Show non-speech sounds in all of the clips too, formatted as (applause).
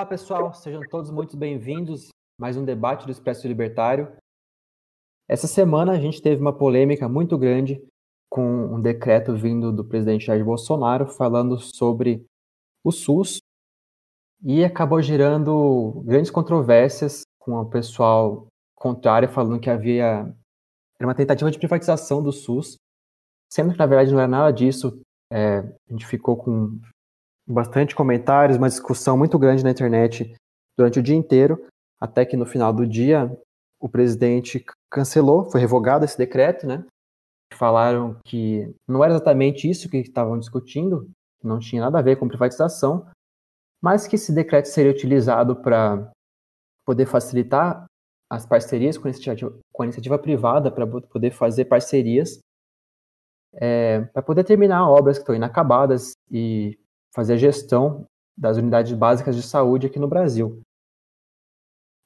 Olá, pessoal, sejam todos muito bem-vindos. Mais um debate do Expresso Libertário. Essa semana a gente teve uma polêmica muito grande com um decreto vindo do presidente Jair Bolsonaro falando sobre o SUS e acabou gerando grandes controvérsias com o pessoal contrário falando que havia era uma tentativa de privatização do SUS, sendo que na verdade não era nada disso. É, a gente ficou com bastante comentários, uma discussão muito grande na internet durante o dia inteiro, até que no final do dia o presidente cancelou, foi revogado esse decreto, né? Falaram que não era exatamente isso que estavam discutindo, não tinha nada a ver com privatização, mas que esse decreto seria utilizado para poder facilitar as parcerias com a iniciativa, com a iniciativa privada, para poder fazer parcerias, é, para poder terminar obras que estão inacabadas e fazer a gestão das unidades básicas de saúde aqui no Brasil.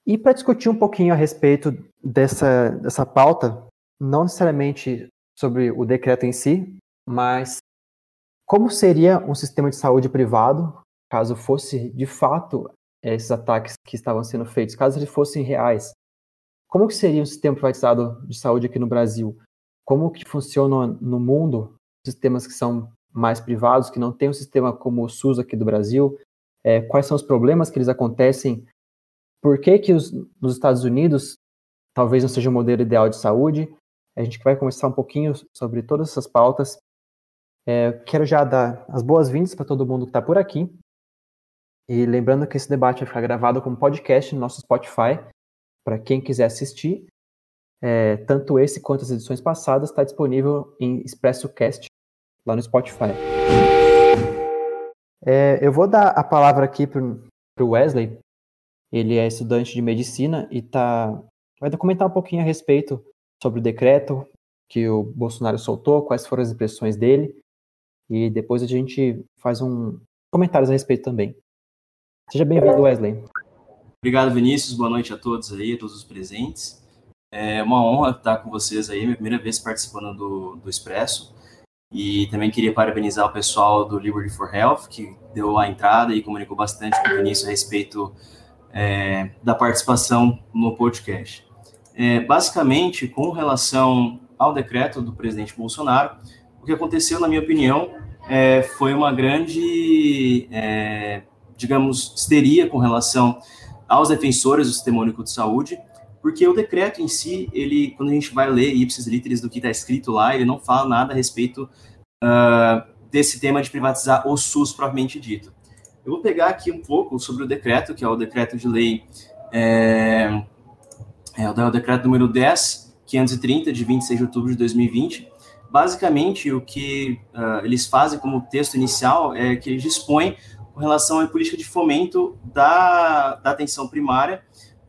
E para discutir um pouquinho a respeito dessa, dessa pauta, não necessariamente sobre o decreto em si, mas como seria um sistema de saúde privado, caso fosse de fato esses ataques que estavam sendo feitos, caso eles fossem reais? Como que seria um sistema privatizado de saúde aqui no Brasil? Como que funciona no mundo sistemas que são mais privados, que não têm um sistema como o SUS aqui do Brasil? É, quais são os problemas que eles acontecem? Por que que os, nos Estados Unidos talvez não seja o modelo ideal de saúde? A gente vai conversar um pouquinho sobre todas essas pautas. É, quero já dar as boas-vindas para todo mundo que está por aqui. E lembrando que esse debate vai ficar gravado como podcast no nosso Spotify, para quem quiser assistir. É, tanto esse quanto as edições passadas está disponível em ExpressoCast lá no Spotify. É, eu vou dar a palavra aqui para o Wesley. Ele é estudante de medicina e tá, vai comentar um pouquinho a respeito sobre o decreto que o Bolsonaro soltou, quais foram as impressões dele. E depois a gente faz um comentários a respeito também. Seja bem-vindo, Wesley. Obrigado, Vinícius. Boa noite a todos aí, a todos os presentes. É uma honra estar com vocês aí, minha primeira vez participando do, do Expresso. E também queria parabenizar o pessoal do Liberty for Health, que deu a entrada e comunicou bastante com o Vinícius a respeito é, da participação no podcast. É, basicamente, com relação ao decreto do presidente Bolsonaro, o que aconteceu, na minha opinião, é, foi uma grande, é, digamos, histeria com relação aos defensores do Sistema Único de Saúde, porque o decreto em si, ele, quando a gente vai ler ipsis literis do que está escrito lá, ele não fala nada a respeito uh, desse tema de privatizar o SUS propriamente dito. Eu vou pegar aqui um pouco sobre o decreto, que é o decreto de lei, é, é o decreto número 10, 530, de 26 de outubro de 2020. Basicamente, o que uh, eles fazem como texto inicial é que eles dispõem com relação à política de fomento da, da atenção primária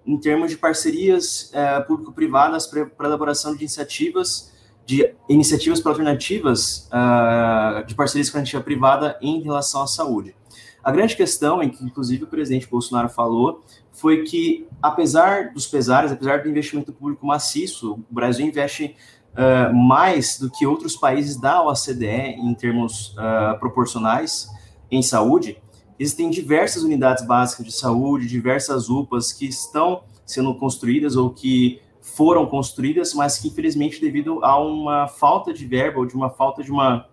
em termos de parcerias é, público-privadas para elaboração de iniciativas de iniciativas alternativas uh, de parcerias com a iniciativa privada em relação à saúde. A grande questão, em que inclusive o presidente Bolsonaro falou, foi que, apesar dos pesares, apesar do investimento público maciço, o Brasil investe uh, mais do que outros países da OCDE em termos uh, proporcionais em saúde, Existem diversas unidades básicas de saúde, diversas UPAs que estão sendo construídas ou que foram construídas, mas que infelizmente devido a uma falta de verba ou de uma falta de uma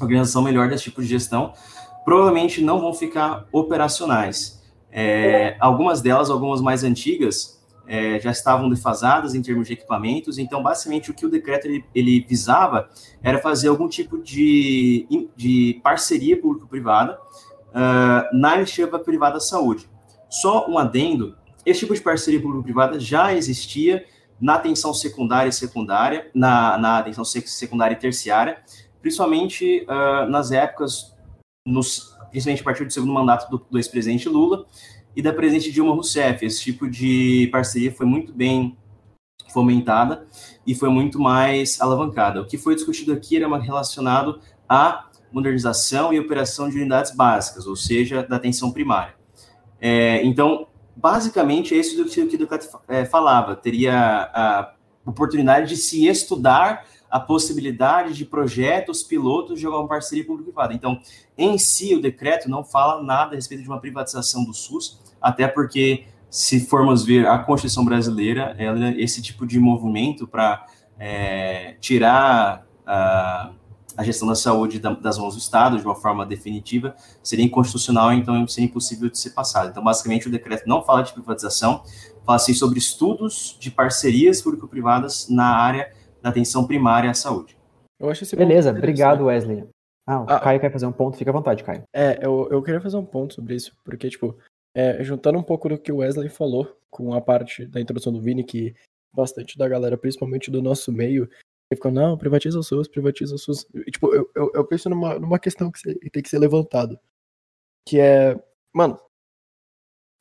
organização melhor desse tipo de gestão, provavelmente não vão ficar operacionais. É, algumas delas, algumas mais antigas, é, já estavam defasadas em termos de equipamentos, então basicamente o que o decreto ele, ele visava era fazer algum tipo de, de parceria público-privada uh, na iniciativa privada da saúde. Só um adendo, esse tipo de parceria público-privada já existia na atenção secundária e secundária, na, na atenção secundária e terciária, principalmente uh, nas épocas, nos, principalmente a partir do segundo mandato do, do ex-presidente Lula e da presidente Dilma Rousseff. Esse tipo de parceria foi muito bem fomentada e foi muito mais alavancada. O que foi discutido aqui era relacionado a modernização e operação de unidades básicas, ou seja, da atenção primária. É, então, basicamente, é isso do que, o Ducat é, falava, teria a oportunidade de se estudar a possibilidade de projetos pilotos de alguma parceria público-privada. Então, em si, o decreto não fala nada a respeito de uma privatização do SUS, até porque, se formos ver a Constituição brasileira, ela, esse tipo de movimento para é, tirar a, a, gestão da saúde das mãos do Estado de uma forma definitiva seria inconstitucional, então seria impossível de ser passado. Então, basicamente, o decreto não fala de privatização, fala assim sobre estudos de parcerias público-privadas na área da atenção primária à saúde. Eu acho esse Beleza, obrigado, Wesley. Ah, o ah, Caio quer fazer um ponto, fica à vontade, Caio. É, eu, eu queria fazer um ponto sobre isso, porque, tipo, é, juntando um pouco do que o Wesley falou com a parte da introdução do Vini, que bastante da galera, principalmente do nosso meio, ficou, não, privatiza o SUS, privatiza o SUS. E, tipo, eu, eu, eu, penso numa, numa questão que tem que ser levantada, que é, mano,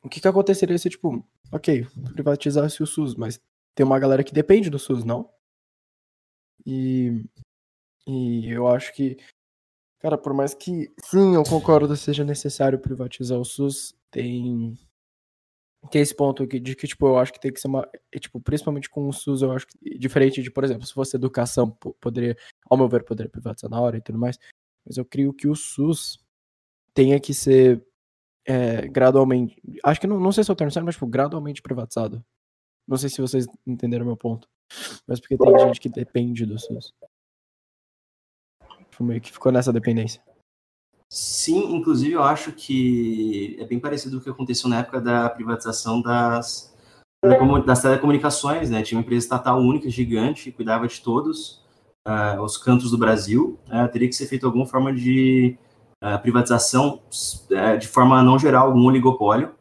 o que que aconteceria se, tipo, ok, privatizasse o SUS, mas tem uma galera que depende do SUS, não? E, e eu acho que, cara, por mais que, sim, eu concordo, seja necessário privatizar o SUS, tem tem esse ponto aqui de que, tipo, eu acho que tem que ser uma. Tipo, principalmente com o SUS, eu acho que. Diferente de, por exemplo, se fosse educação, poderia, ao meu ver, poderia privatizar na hora e tudo mais. Mas eu creio que o SUS tenha que ser é, gradualmente. Acho que não, não sei se eu termo certo, mas, tipo, gradualmente privatizado. Não sei se vocês entenderam o meu ponto. Mas porque tem gente que depende do SUS. Tipo, meio que ficou nessa dependência. Sim, inclusive eu acho que é bem parecido com o que aconteceu na época da privatização das, das telecomunicações, né? Tinha uma empresa estatal única, gigante, cuidava de todos uh, os cantos do Brasil. Uh, teria que ser feita alguma forma de uh, privatização de forma não gerar algum oligopólio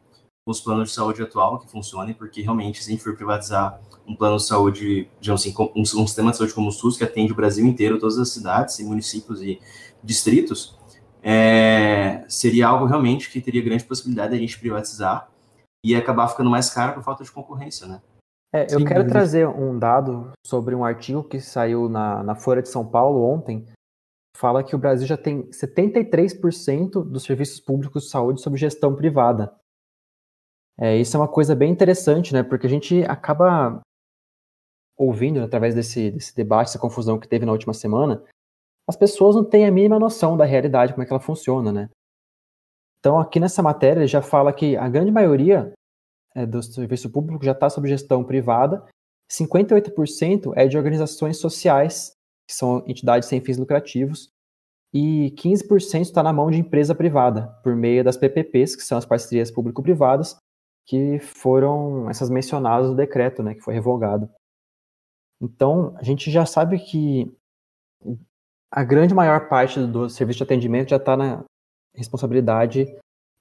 com os planos de saúde atual que funcionem, porque realmente, se a gente for privatizar um plano de saúde, digamos assim, um, um sistema de saúde como o SUS, que atende o Brasil inteiro, todas as cidades, municípios e distritos, é, seria algo realmente que teria grande possibilidade de a gente privatizar e acabar ficando mais caro por falta de concorrência, né? É, eu Sim, quero trazer um dado sobre um artigo que saiu na, na Folha de São Paulo ontem. Fala que o Brasil já tem 73% dos serviços públicos de saúde sob gestão privada. É, isso é uma coisa bem interessante, né? Porque a gente acaba ouvindo, através desse, desse debate, essa confusão que teve na última semana, as pessoas não têm a mínima noção da realidade, como é que ela funciona, né? Então, aqui nessa matéria, ele já fala que a grande maioria é, do serviço público já está sob gestão privada, 58% é de organizações sociais, que são entidades sem fins lucrativos, e 15% está na mão de empresa privada, por meio das PPPs, que são as parcerias público-privadas, que foram essas mencionadas no decreto, né, que foi revogado. Então, a gente já sabe que a grande maior parte do serviço de atendimento já está na responsabilidade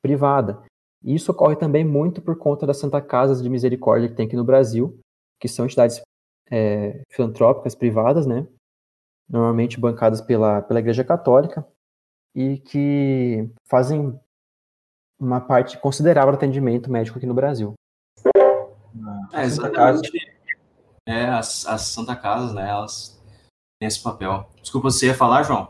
privada. E isso ocorre também muito por conta das Santa Casas de Misericórdia que tem aqui no Brasil, que são entidades é, filantrópicas privadas, né? Normalmente bancadas pela, pela Igreja Católica e que fazem uma parte considerável do atendimento médico aqui no Brasil. É, exatamente. É, as, as Santa Casas, né, elas nesse papel. Desculpa, você ia falar, João?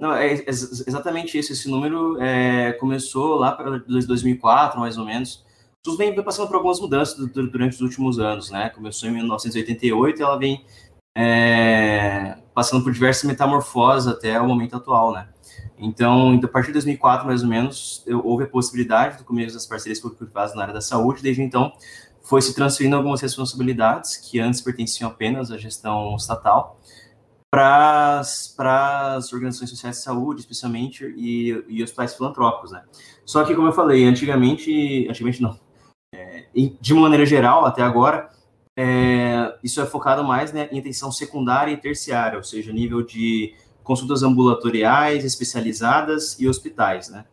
Não, é, exatamente isso. Esse número é, começou lá para 2004, mais ou menos. Tudo vem passando por algumas mudanças durante os últimos anos, né? Começou em 1988 e ela vem é, passando por diversas metamorfoses até o momento atual, né? Então, então, a partir de 2004, mais ou menos, houve a possibilidade do começo das parcerias público-privadas na área da saúde. Desde então, foi se transferindo algumas responsabilidades que antes pertenciam apenas à gestão estatal para as organizações sociais de saúde, especialmente, e, e hospitais filantrópicos, né? Só que, como eu falei, antigamente, antigamente não, é, de maneira geral, até agora, é, isso é focado mais né, em atenção secundária e terciária, ou seja, nível de consultas ambulatoriais, especializadas e hospitais, né?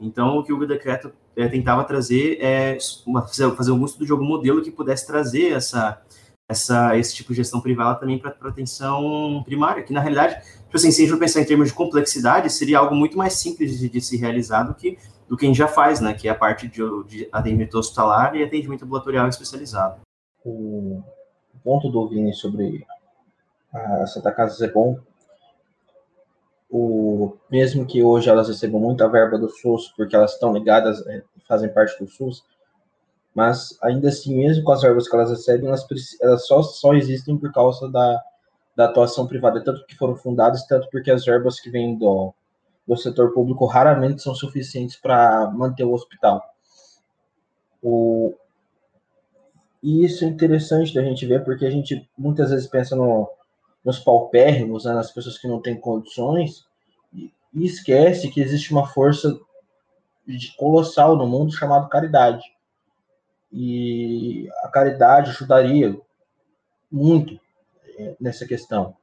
Então, o que o decreto é, tentava trazer é uma, fazer um estudo de algum modelo que pudesse trazer essa, essa, esse tipo de gestão privada também para atenção primária, que na realidade, tipo assim, se a gente pensar em termos de complexidade, seria algo muito mais simples de, de se realizar do que, do que a gente já faz, né, que é a parte de, de atendimento hospitalar e atendimento ambulatorial especializado. O ponto do Vini sobre a Santa Casa é bom o, mesmo que hoje elas recebam muita verba do SUS, porque elas estão ligadas, é, fazem parte do SUS, mas ainda assim, mesmo com as verbas que elas recebem, elas, elas só, só existem por causa da, da atuação privada, tanto que foram fundadas, tanto porque as verbas que vêm do, do setor público raramente são suficientes para manter o hospital. O, e isso é interessante da gente ver, porque a gente muitas vezes pensa no, nos paupérrimos, né, nas pessoas que não têm condições, e, esquece que existe uma força colossal no mundo chamado caridade. E a caridade ajudaria muito é, nessa questão.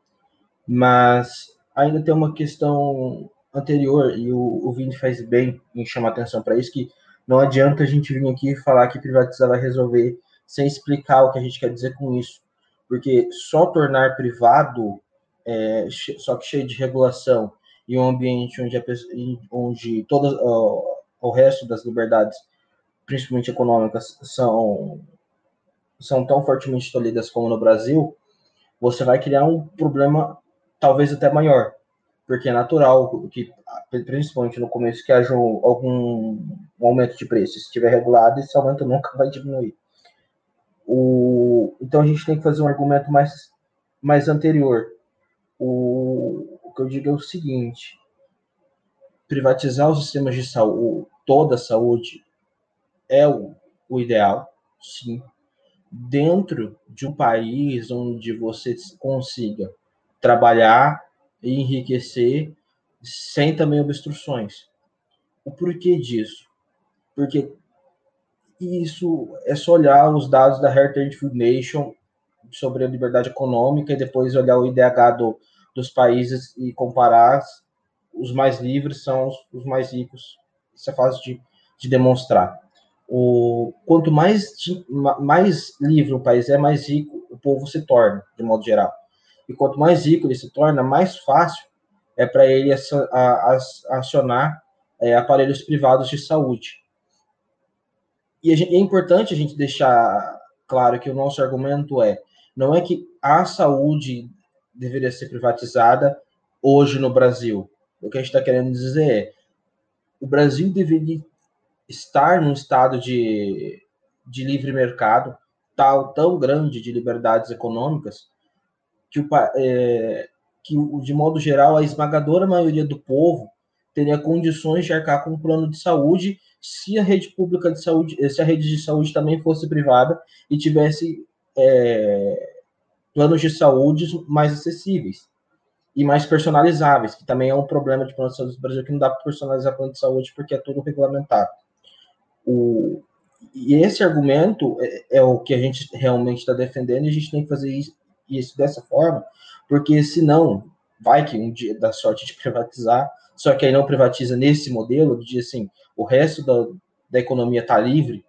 Mas ainda tem uma questão anterior, e o, o Vini faz bem em chamar atenção para isso, que não adianta a gente vir aqui e falar que privatizar vai resolver sem explicar o que a gente quer dizer com isso. Porque só tornar privado, é, só que cheio de regulação, e um ambiente onde, a, onde todas, uh, o resto das liberdades, principalmente econômicas, são, são tão fortemente tolhidas como no Brasil, você vai criar um problema talvez até maior, porque é natural que, principalmente no começo, que haja algum aumento de preço. Se estiver regulado, esse aumento nunca vai diminuir. O, então a gente tem que fazer um argumento mais, mais anterior. O, o que eu digo é o seguinte: privatizar os sistemas de saúde, toda a saúde, é o, o ideal, sim. Dentro de um país onde você consiga trabalhar e enriquecer sem também obstruções. O porquê disso? Porque isso é só olhar os dados da Heritage Foundation sobre a liberdade econômica e depois olhar o IDH do, dos países e comparar os mais livres são os, os mais ricos. Isso é fácil de, de demonstrar. O, quanto mais, mais livre o país é, mais rico o povo se torna, de modo geral. E quanto mais rico ele se torna, mais fácil é para ele acionar é, aparelhos privados de saúde. E é importante a gente deixar claro que o nosso argumento é: não é que a saúde deveria ser privatizada hoje no Brasil. O que a gente está querendo dizer é: o Brasil deveria estar num estado de, de livre mercado tal tão grande de liberdades econômicas que, o, é, que, de modo geral, a esmagadora maioria do povo teria condições de arcar com um plano de saúde se a rede pública de saúde, se a rede de saúde também fosse privada e tivesse é, planos de saúde mais acessíveis e mais personalizáveis, que também é um problema de plano de saúde do Brasil, que não dá para personalizar plano de saúde porque é tudo regulamentado. O, e esse argumento é, é, o que a gente realmente está defendendo e a gente tem que fazer isso, isso dessa forma, porque senão vai que um dia dá sorte de (laughs) privatizar, só que aí não privatiza nesse modelo, de assim, o resto da, da economia está livre,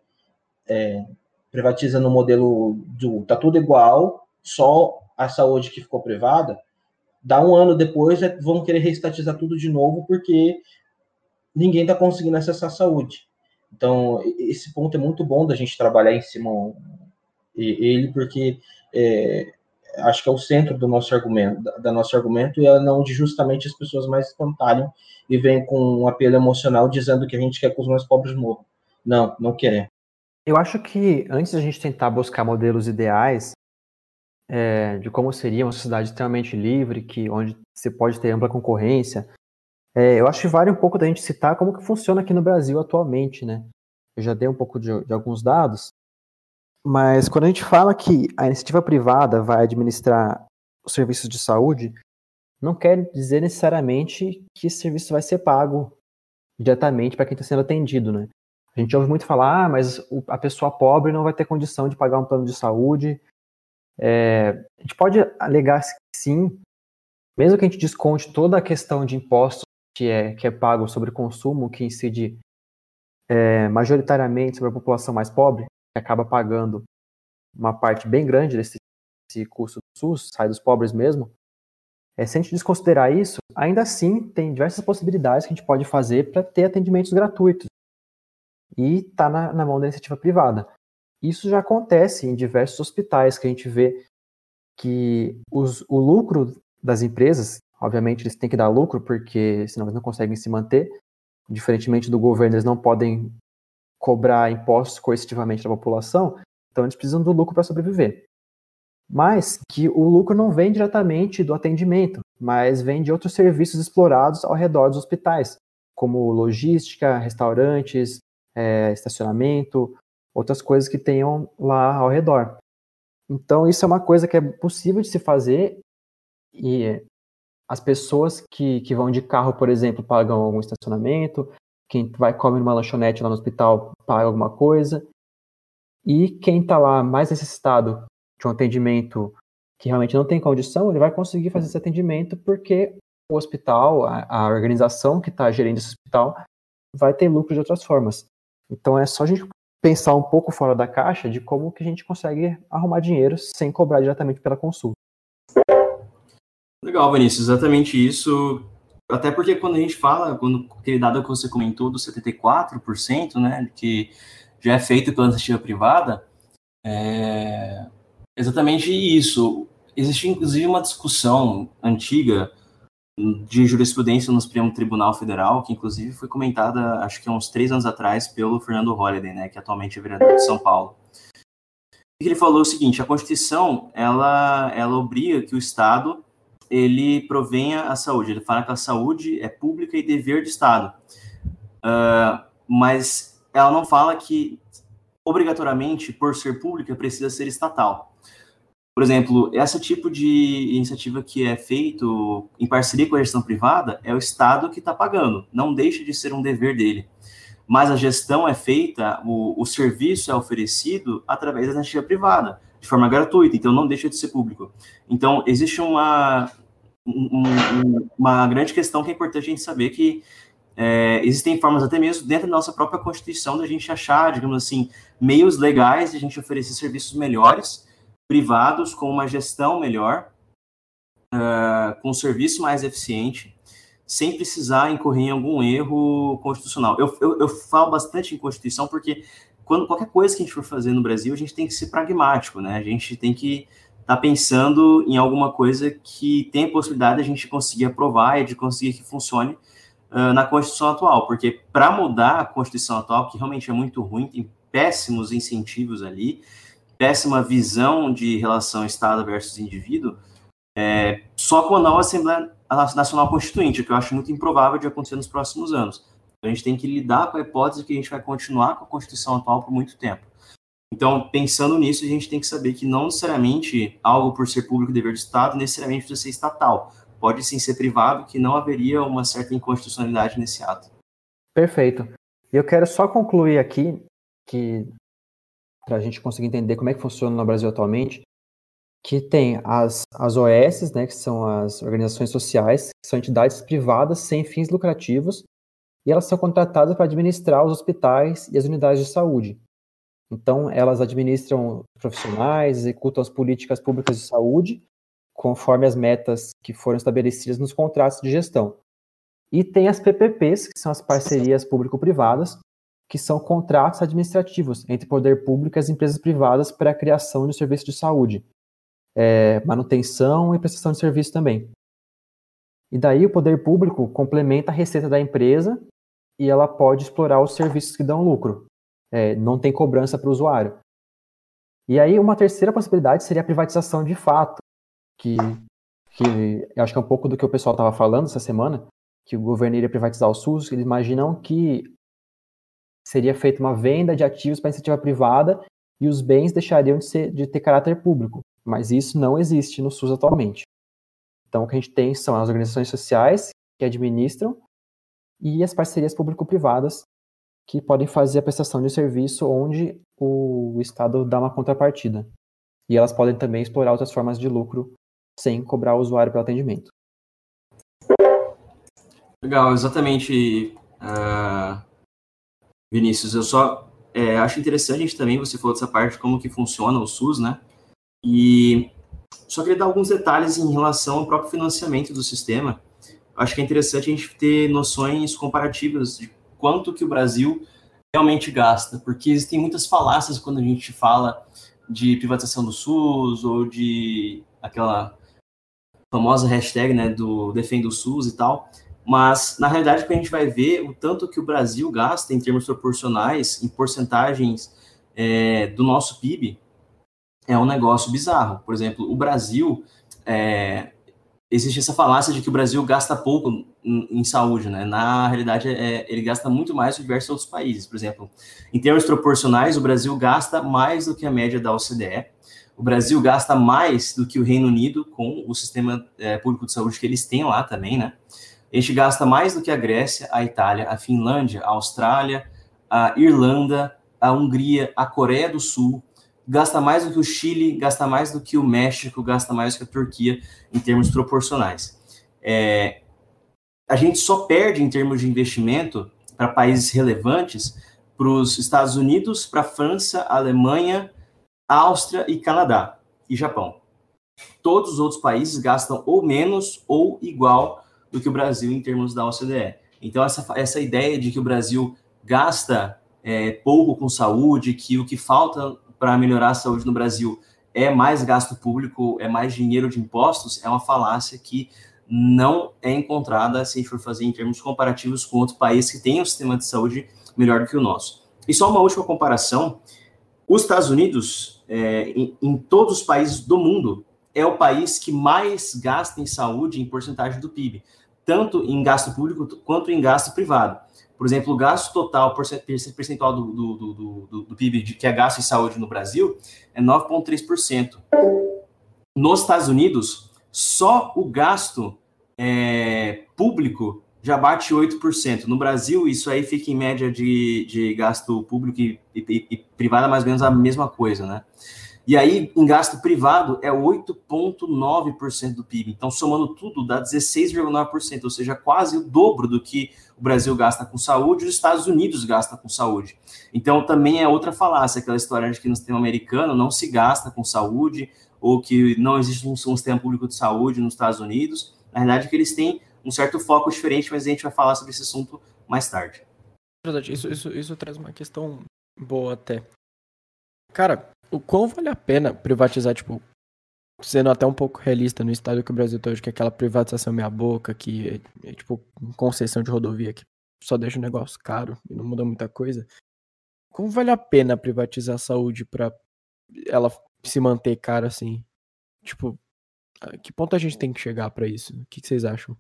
é, privatiza no modelo do tá tudo igual, só a saúde que ficou privada, dá um ano depois, é, vão querer reestatizar tudo de novo, porque ninguém está conseguindo acessar a saúde. Então, esse ponto é muito bom da gente trabalhar em cima ele, porque é, acho que é o centro do nosso argumento, da, da nosso argumento, e é onde justamente as pessoas mais espantalham e vêm com um apelo emocional dizendo que a gente quer que os mais pobres morram. Não, não queremos. Eu acho que antes da gente tentar buscar modelos ideais, é, de como seria uma sociedade extremamente livre, que onde você pode ter ampla concorrência. É, eu acho que vale um pouco da gente citar como que funciona aqui no Brasil atualmente, né? Eu já dei um pouco de, de alguns dados, mas quando a gente fala que a iniciativa privada vai administrar os serviços de saúde, não quer dizer necessariamente que esse serviço vai ser pago diretamente para quem está sendo atendido, né? A gente ouve muito falar, ah, mas a pessoa pobre não vai ter condição de pagar um plano de saúde, é, a gente pode alegar sim, mesmo que a gente desconte toda a questão de impostos que é, que é pago sobre consumo, que incide é, majoritariamente sobre a população mais pobre, que acaba pagando uma parte bem grande desse, desse custo do SUS, sai dos pobres mesmo. É, se a gente desconsiderar isso, ainda assim tem diversas possibilidades que a gente pode fazer para ter atendimentos gratuitos. E está na, na mão da iniciativa privada. Isso já acontece em diversos hospitais, que a gente vê que os, o lucro das empresas, obviamente eles têm que dar lucro, porque senão eles não conseguem se manter, diferentemente do governo, eles não podem cobrar impostos coercitivamente da população, então eles precisam do lucro para sobreviver. mas que o lucro não vem diretamente do atendimento, mas vem de outros serviços explorados ao redor dos hospitais, como logística, restaurantes, é, estacionamento, outras coisas que tenham lá ao redor. Então, isso é uma coisa que é possível de se fazer e as pessoas que, que vão de carro, por exemplo, pagam algum estacionamento, quem vai comer numa lanchonete lá no hospital paga alguma coisa, e quem está lá mais necessitado de um atendimento que realmente não tem condição, ele vai conseguir fazer esse atendimento porque o hospital, a, a organização que está gerindo esse hospital, vai ter lucro de outras formas. Então é só a gente pensar um pouco fora da caixa de como que a gente consegue arrumar dinheiro sem cobrar diretamente pela consulta. Legal, Vinícius, exatamente isso. Até porque quando a gente fala, quando aquele dado que você comentou do 74%, né, que já é feito pela iniciativa privada, é exatamente isso. Existe inclusive uma discussão antiga de jurisprudência no Supremo Tribunal Federal, que inclusive foi comentada, acho que há uns três anos atrás, pelo Fernando Holliday, né, que atualmente é vereador de São Paulo. E ele falou o seguinte: a Constituição ela ela obriga que o Estado ele provenha a saúde. Ele fala que a saúde é pública e dever do Estado, uh, mas ela não fala que obrigatoriamente, por ser pública, precisa ser estatal. Por exemplo, esse tipo de iniciativa que é feito em parceria com a gestão privada é o Estado que está pagando, não deixa de ser um dever dele. Mas a gestão é feita, o, o serviço é oferecido através da iniciativa privada, de forma gratuita, então não deixa de ser público. Então, existe uma, um, uma grande questão que é importante a gente saber que é, existem formas até mesmo dentro da nossa própria Constituição da gente achar, digamos assim, meios legais de a gente oferecer serviços melhores privados com uma gestão melhor, uh, com um serviço mais eficiente, sem precisar incorrer em algum erro constitucional. Eu, eu, eu, falo bastante em Constituição porque quando qualquer coisa que a gente for fazer no Brasil, a gente tem que ser pragmático, né? A gente tem que estar tá pensando em alguma coisa que tem a possibilidade de a gente conseguir aprovar e de conseguir que funcione uh, na Constituição atual, porque para mudar a Constituição atual, que realmente é muito ruim, tem péssimos incentivos ali, péssima visão de relação Estado versus indivíduo, é, só com a nova Assembleia Nacional Constituinte, que eu acho muito improvável de acontecer nos próximos anos. A gente tem que lidar com a hipótese que a gente vai continuar com a Constituição atual por muito tempo. Então, pensando nisso, a gente tem que saber que não necessariamente algo por ser público dever do Estado necessariamente precisa ser estatal. Pode sim ser privado, que não haveria uma certa inconstitucionalidade nesse ato. Perfeito. Eu quero só concluir aqui que para a gente conseguir entender como é que funciona no Brasil atualmente, que tem as, as OS, né, que são as organizações sociais, que são entidades privadas sem fins lucrativos, e elas são contratadas para administrar os hospitais e as unidades de saúde. Então, elas administram profissionais, executam as políticas públicas de saúde, conforme as metas que foram estabelecidas nos contratos de gestão. E tem as PPPs, que são as parcerias público-privadas, que são contratos administrativos entre poder público e as empresas privadas para a criação de um serviço de saúde, é, manutenção e prestação de serviço também. E daí o poder público complementa a receita da empresa e ela pode explorar os serviços que dão lucro. É, não tem cobrança para o usuário. E aí uma terceira possibilidade seria a privatização de fato, que, que acho que é um pouco do que o pessoal estava falando essa semana, que o governo iria privatizar o SUS, eles imaginam que seria feita uma venda de ativos para iniciativa privada e os bens deixariam de, ser, de ter caráter público. Mas isso não existe no SUS atualmente. Então, o que a gente tem são as organizações sociais que administram e as parcerias público-privadas que podem fazer a prestação de serviço onde o Estado dá uma contrapartida. E elas podem também explorar outras formas de lucro sem cobrar o usuário pelo atendimento. Legal, exatamente. Uh, Vinícius, eu só é, acho interessante também, você falou dessa parte, como que funciona o SUS, né? E só queria dar alguns detalhes em relação ao próprio financiamento do sistema. Acho que é interessante a gente ter noções comparativas de quanto que o Brasil realmente gasta, porque existem muitas falácias quando a gente fala de privatização do SUS ou de aquela famosa hashtag, né, do defende o SUS e tal. Mas, na realidade, que a gente vai ver o tanto que o Brasil gasta em termos proporcionais, em porcentagens é, do nosso PIB, é um negócio bizarro. Por exemplo, o Brasil, é, existe essa falácia de que o Brasil gasta pouco em, em saúde, né? Na realidade, é, ele gasta muito mais que diversos outros países. Por exemplo, em termos proporcionais, o Brasil gasta mais do que a média da OCDE. O Brasil gasta mais do que o Reino Unido com o sistema é, público de saúde que eles têm lá também, né? A gente gasta mais do que a Grécia, a Itália, a Finlândia, a Austrália, a Irlanda, a Hungria, a Coreia do Sul, gasta mais do que o Chile, gasta mais do que o México, gasta mais do que a Turquia em termos proporcionais. É, a gente só perde em termos de investimento para países relevantes para os Estados Unidos, para a França, Alemanha, Áustria e Canadá e Japão. Todos os outros países gastam ou menos ou igual do que o Brasil em termos da OCDE. Então, essa, essa ideia de que o Brasil gasta é, pouco com saúde, que o que falta para melhorar a saúde no Brasil é mais gasto público, é mais dinheiro de impostos, é uma falácia que não é encontrada se a gente for fazer em termos comparativos com outros países que têm um sistema de saúde melhor do que o nosso. E só uma última comparação: os Estados Unidos, é, em, em todos os países do mundo, é o país que mais gasta em saúde em porcentagem do PIB, tanto em gasto público quanto em gasto privado. Por exemplo, o gasto total, percentual do, do, do, do, do PIB de, que é gasto em saúde no Brasil é 9,3%. Nos Estados Unidos, só o gasto é, público já bate 8%. No Brasil, isso aí fica em média de, de gasto público e, e, e privado, mais ou menos a mesma coisa, né? E aí, em gasto privado, é 8,9% do PIB. Então, somando tudo, dá 16,9%, ou seja, quase o dobro do que o Brasil gasta com saúde os Estados Unidos gastam com saúde. Então, também é outra falácia, aquela história de que no sistema americano não se gasta com saúde, ou que não existe um sistema público de saúde nos Estados Unidos. Na verdade, é que eles têm um certo foco diferente, mas a gente vai falar sobre esse assunto mais tarde. Verdade, isso, isso, isso traz uma questão boa até. Cara, o quão vale a pena privatizar, tipo, sendo até um pouco realista no estado que o Brasil tá hoje, que é aquela privatização meia boca, que é, é, tipo concessão de rodovia, que só deixa o negócio caro e não muda muita coisa. Como vale a pena privatizar a saúde para ela se manter cara assim? Tipo, que ponto a gente tem que chegar para isso? O que, que vocês acham?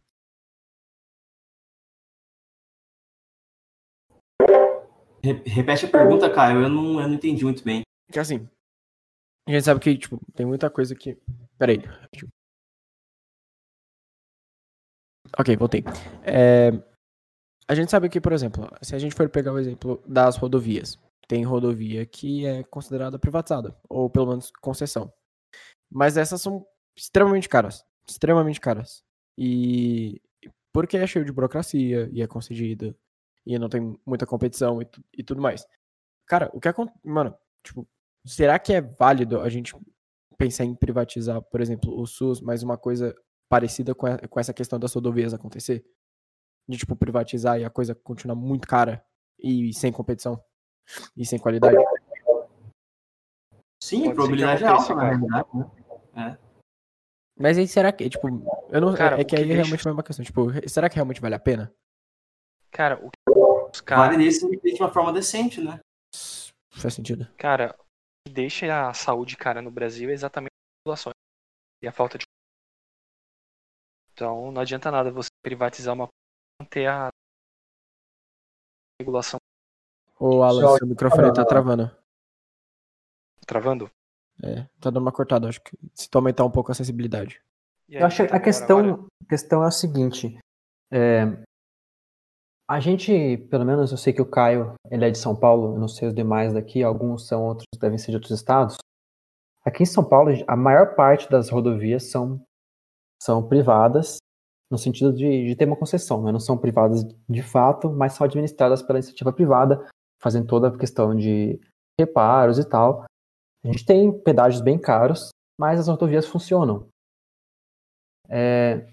Repete a pergunta, Caio. Eu não, eu não entendi muito bem. Que assim, a gente sabe que, tipo, tem muita coisa que. Pera aí. Ok, voltei. É... A gente sabe que, por exemplo, se a gente for pegar o exemplo das rodovias, tem rodovia que é considerada privatizada, ou pelo menos concessão. Mas essas são extremamente caras. Extremamente caras. E porque é cheio de burocracia e é concedida e não tem muita competição e, e tudo mais. Cara, o que acontece. Mano, tipo, será que é válido a gente pensar em privatizar, por exemplo, o SUS, mas uma coisa parecida com, a, com essa questão das rodovias acontecer? De, tipo, privatizar e a coisa continuar muito cara e, e sem competição e sem qualidade? Sim, Pode a probabilidade é alta, na realidade, né? É. Mas aí será que, tipo, eu não. Cara, é que aí que realmente deixa... uma questão. Tipo, será que realmente vale a pena? Cara, o que. Cara... Vale nesse de uma forma decente, né? Faz sentido. Cara, que deixa a saúde cara no Brasil é exatamente a população e a falta de. Então não adianta nada você privatizar uma ter a regulação. Ô Alan, seu microfone tá travando. Travando? É, tá dando uma cortada, acho que se tu aumentar um pouco a sensibilidade. Eu acho que a questão, a questão é a seguinte. É, a gente, pelo menos eu sei que o Caio, ele é de São Paulo, eu não sei os demais daqui, alguns são outros, devem ser de outros estados. Aqui em São Paulo, a maior parte das rodovias são, são privadas, no sentido de, de ter uma concessão, né? não são privadas de fato, mas são administradas pela iniciativa privada, fazendo toda a questão de reparos e tal. A gente tem pedágios bem caros, mas as rodovias funcionam. É,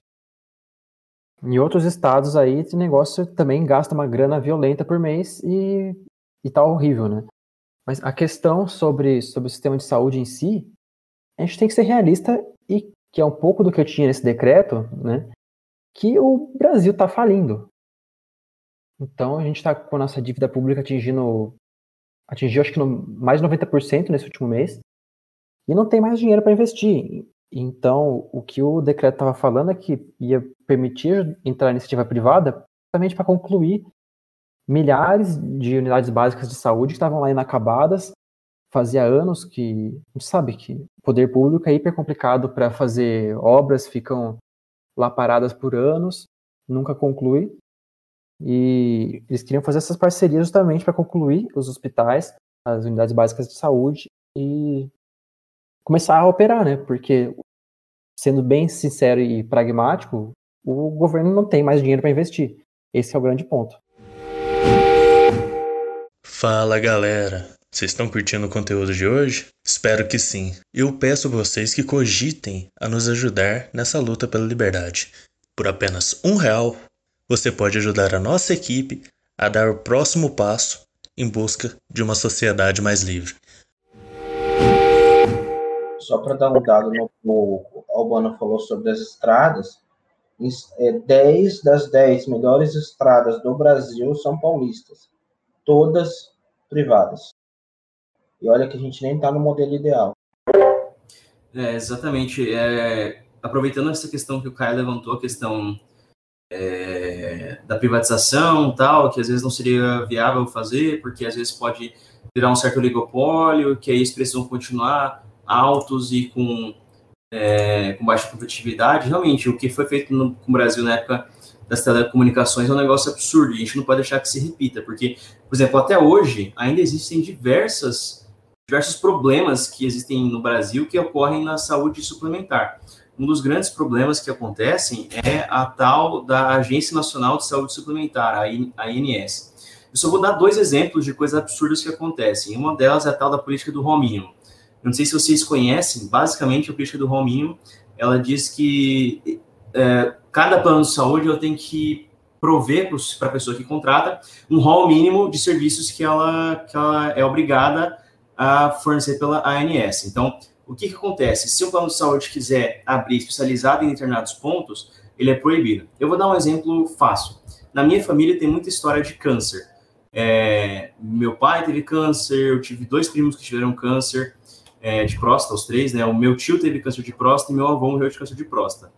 em outros estados aí, esse negócio também gasta uma grana violenta por mês e, e tá horrível, né? Mas a questão sobre, sobre o sistema de saúde em si, a gente tem que ser realista e que é um pouco do que eu tinha nesse decreto, né? Que o Brasil está falindo. Então a gente está com a nossa dívida pública atingindo, atingiu acho que no, mais de 90% nesse último mês. e não tem mais dinheiro para investir. Então, o que o decreto estava falando é que ia permitir entrar iniciativa privada justamente para concluir milhares de unidades básicas de saúde que estavam lá inacabadas. Fazia anos que a gente sabe que o poder público é hiper complicado para fazer obras, ficam lá paradas por anos, nunca conclui. E eles queriam fazer essas parcerias justamente para concluir os hospitais, as unidades básicas de saúde e começar a operar, né? Porque, sendo bem sincero e pragmático, o governo não tem mais dinheiro para investir. Esse é o grande ponto. Fala galera, vocês estão curtindo o conteúdo de hoje? Espero que sim. Eu peço a vocês que cogitem a nos ajudar nessa luta pela liberdade. Por apenas um real, você pode ajudar a nossa equipe a dar o próximo passo em busca de uma sociedade mais livre. Só para dar um dado no o Albano falou sobre as estradas, 10 é, das 10 melhores estradas do Brasil são paulistas, todas privadas. E olha que a gente nem está no modelo ideal. É, exatamente. É, aproveitando essa questão que o Caio levantou, a questão é, da privatização tal, que às vezes não seria viável fazer, porque às vezes pode virar um certo oligopólio, que aí preços vão continuar altos e com, é, com baixa competitividade. Realmente, o que foi feito no, com o Brasil na época das telecomunicações é um negócio absurdo e a gente não pode deixar que se repita, porque, por exemplo, até hoje ainda existem diversas, diversos problemas que existem no Brasil que ocorrem na saúde suplementar. Um dos grandes problemas que acontecem é a tal da Agência Nacional de Saúde Suplementar, a ANS. Eu só vou dar dois exemplos de coisas absurdas que acontecem. Uma delas é a tal da política do mínimo. Eu não sei se vocês conhecem, basicamente a política do mínimo, ela diz que é, cada plano de saúde ela tem que prover para a pessoa que contrata um rol mínimo de serviços que ela, que ela é obrigada a fornecer pela ANS. Então, o que, que acontece? Se o plano de saúde quiser abrir especializado em determinados pontos, ele é proibido. Eu vou dar um exemplo fácil. Na minha família tem muita história de câncer. É, meu pai teve câncer, eu tive dois primos que tiveram câncer é, de próstata, os três, né? O meu tio teve câncer de próstata e meu avô morreu de câncer de próstata.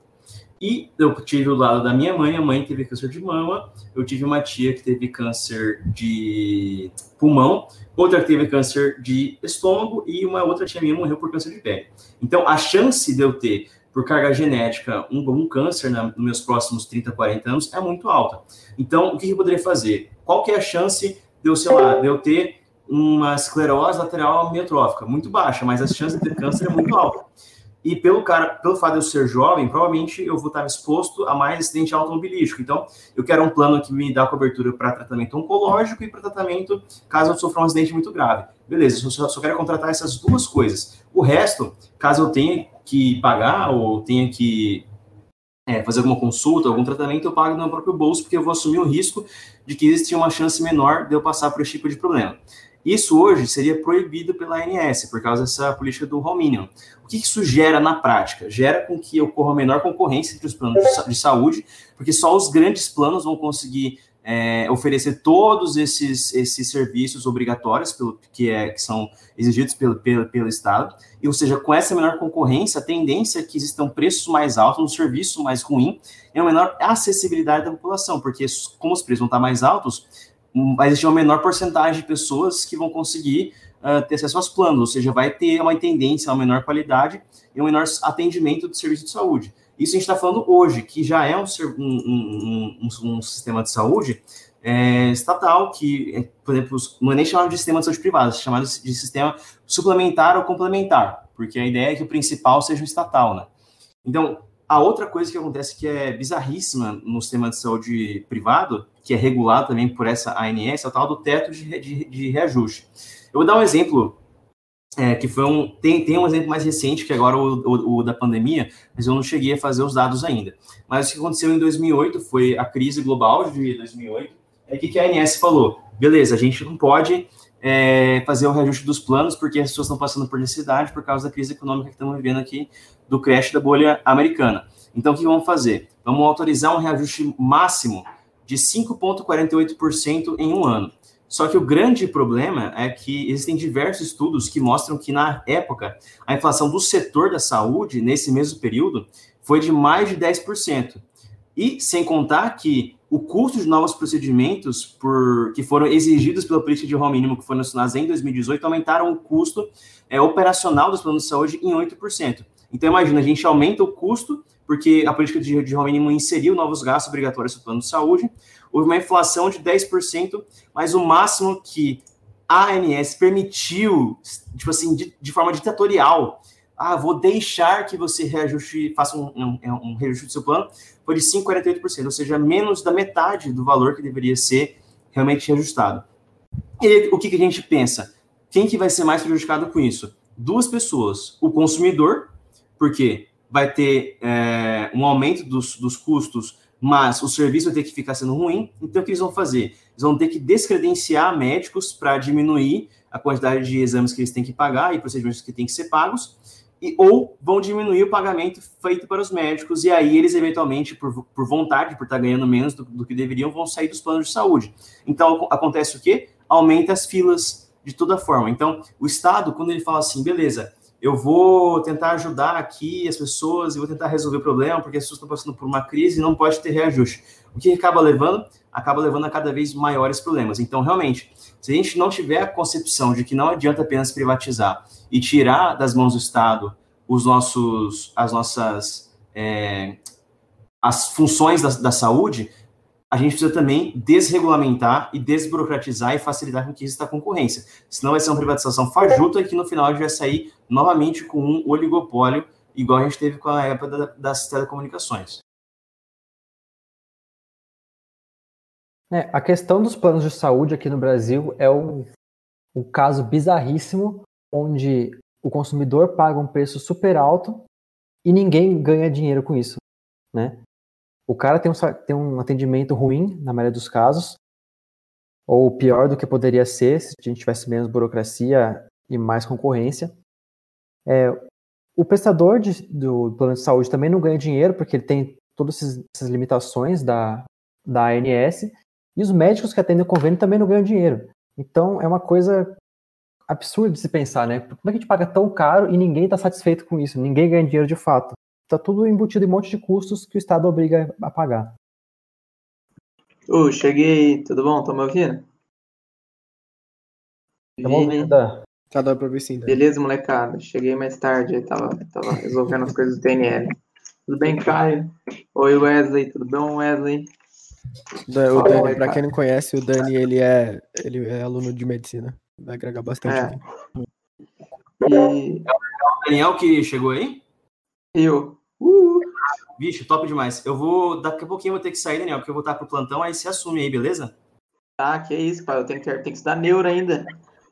E eu tive o lado da minha mãe, a mãe teve câncer de mama, eu tive uma tia que teve câncer de pulmão, outra que teve câncer de estômago e uma outra tia minha morreu por câncer de pele. Então, a chance de eu ter, por carga genética, um, um câncer na, nos meus próximos 30, 40 anos é muito alta. Então, o que eu poderia fazer? Qual que é a chance de eu, sei lá, de eu ter uma esclerose lateral amiotrófica muito baixa, mas a chance de ter câncer é muito alta. E pelo cara, pelo fato de eu ser jovem, provavelmente eu vou estar exposto a mais acidente automobilístico. Então, eu quero um plano que me dá cobertura para tratamento oncológico e para tratamento caso eu sofra um acidente muito grave. Beleza, eu só, só quero contratar essas duas coisas. O resto, caso eu tenha que pagar ou tenha que é, fazer alguma consulta, algum tratamento, eu pago no meu próprio bolso, porque eu vou assumir o risco de que existe uma chance menor de eu passar por esse tipo de problema. Isso hoje seria proibido pela ANS, por causa dessa política do home O que isso gera na prática? Gera com que ocorra menor concorrência entre os planos de saúde, porque só os grandes planos vão conseguir é, oferecer todos esses, esses serviços obrigatórios pelo, que, é, que são exigidos pelo, pelo, pelo Estado. E, ou seja, com essa menor concorrência, a tendência é que existam preços mais altos, um serviço mais ruim, e uma menor acessibilidade da população, porque como os preços vão estar mais altos, vai existir uma menor porcentagem de pessoas que vão conseguir uh, ter acesso aos planos, ou seja, vai ter uma tendência a uma menor qualidade e um menor atendimento do serviço de saúde. Isso a gente está falando hoje, que já é um, um, um, um sistema de saúde é, estatal, que, é, por exemplo, não é nem chamado de sistema de saúde privada, é chamado de sistema suplementar ou complementar, porque a ideia é que o principal seja o estatal, né? Então, a outra coisa que acontece que é bizarríssima no sistema de saúde privado, que é regulado também por essa ANS, é o tal do teto de, de, de reajuste. Eu vou dar um exemplo, é, que foi um. Tem, tem um exemplo mais recente, que agora o, o, o, da pandemia, mas eu não cheguei a fazer os dados ainda. Mas o que aconteceu em 2008 foi a crise global de 2008. É que, que a ANS falou: beleza, a gente não pode é, fazer o reajuste dos planos, porque as pessoas estão passando por necessidade por causa da crise econômica que estamos vivendo aqui do crash da bolha americana. Então, o que vamos fazer? Vamos autorizar um reajuste máximo de 5,48% em um ano. Só que o grande problema é que existem diversos estudos que mostram que, na época, a inflação do setor da saúde, nesse mesmo período, foi de mais de 10%. E sem contar que o custo de novos procedimentos por, que foram exigidos pela política de home mínimo que foi nacionais em 2018 aumentaram o custo é, operacional dos planos de saúde em 8%. Então, imagina, a gente aumenta o custo, porque a política de, de home mínimo inseriu novos gastos obrigatórios no plano de saúde, houve uma inflação de 10%, mas o máximo que a ANS permitiu, tipo assim, de, de forma ditatorial, ah, vou deixar que você reajuste, faça um, um, um reajuste do seu plano, foi de 5,48%, ou seja, menos da metade do valor que deveria ser realmente reajustado. E o que, que a gente pensa? Quem que vai ser mais prejudicado com isso? Duas pessoas. O consumidor, porque vai ter é, um aumento dos, dos custos, mas o serviço vai ter que ficar sendo ruim. Então, o que eles vão fazer? Eles vão ter que descredenciar médicos para diminuir a quantidade de exames que eles têm que pagar e procedimentos que têm que ser pagos e, ou vão diminuir o pagamento feito para os médicos, e aí eles, eventualmente, por, por vontade, por estar ganhando menos do, do, que deveriam, vão sair dos planos de saúde. Então, acontece o quê? Aumenta as filas de toda forma. Então, o Estado, quando ele fala assim, beleza, eu vou tentar ajudar aqui as pessoas e vou tentar resolver o problema, porque as pessoas estão passando por uma crise e não pode ter reajuste. O que acaba levando? Acaba levando a cada vez maiores problemas. Então, realmente, se a gente não tiver a concepção de que não adianta apenas privatizar e tirar das mãos do Estado os nossos, as nossas é, as funções da, da saúde, a gente precisa também desregulamentar e desburocratizar e facilitar com que exista a concorrência. Senão vai ser uma privatização fajuta que no final a gente vai sair novamente com um oligopólio, igual a gente teve com a época da, das telecomunicações. É, a questão dos planos de saúde aqui no Brasil é um, um caso bizarríssimo, onde o consumidor paga um preço super alto e ninguém ganha dinheiro com isso, né? O cara tem um, tem um atendimento ruim, na maioria dos casos, ou pior do que poderia ser se a gente tivesse menos burocracia e mais concorrência. É, o prestador de, do plano de saúde também não ganha dinheiro, porque ele tem todas essas limitações da, da ANS, e os médicos que atendem o convênio também não ganham dinheiro. Então, é uma coisa absurda de se pensar, né? Como é que a gente paga tão caro e ninguém está satisfeito com isso? Ninguém ganha dinheiro de fato. Está tudo embutido em um monte de custos que o Estado obriga a pagar. Ô, uh, cheguei. Tudo bom? Tá me ouvindo? Tá ouvindo? Tá dando pra ver sim. Né? Beleza, molecada. Cheguei mais tarde. Tava, tava resolvendo as coisas do TNL. Tudo bem, Caio? Oi, Wesley. Tudo bom, Wesley? O Dani, para quem não conhece, o Dani ele é, ele é aluno de medicina. Vai agregar bastante. É. E... É o Daniel que chegou aí? Eu. Uh! Vixe, top demais. Eu vou. Daqui a pouquinho eu vou ter que sair, Daniel, porque eu vou estar pro plantão, aí se assume aí, beleza? Ah, que isso, pai. Eu tenho que, tenho que estudar neuro ainda.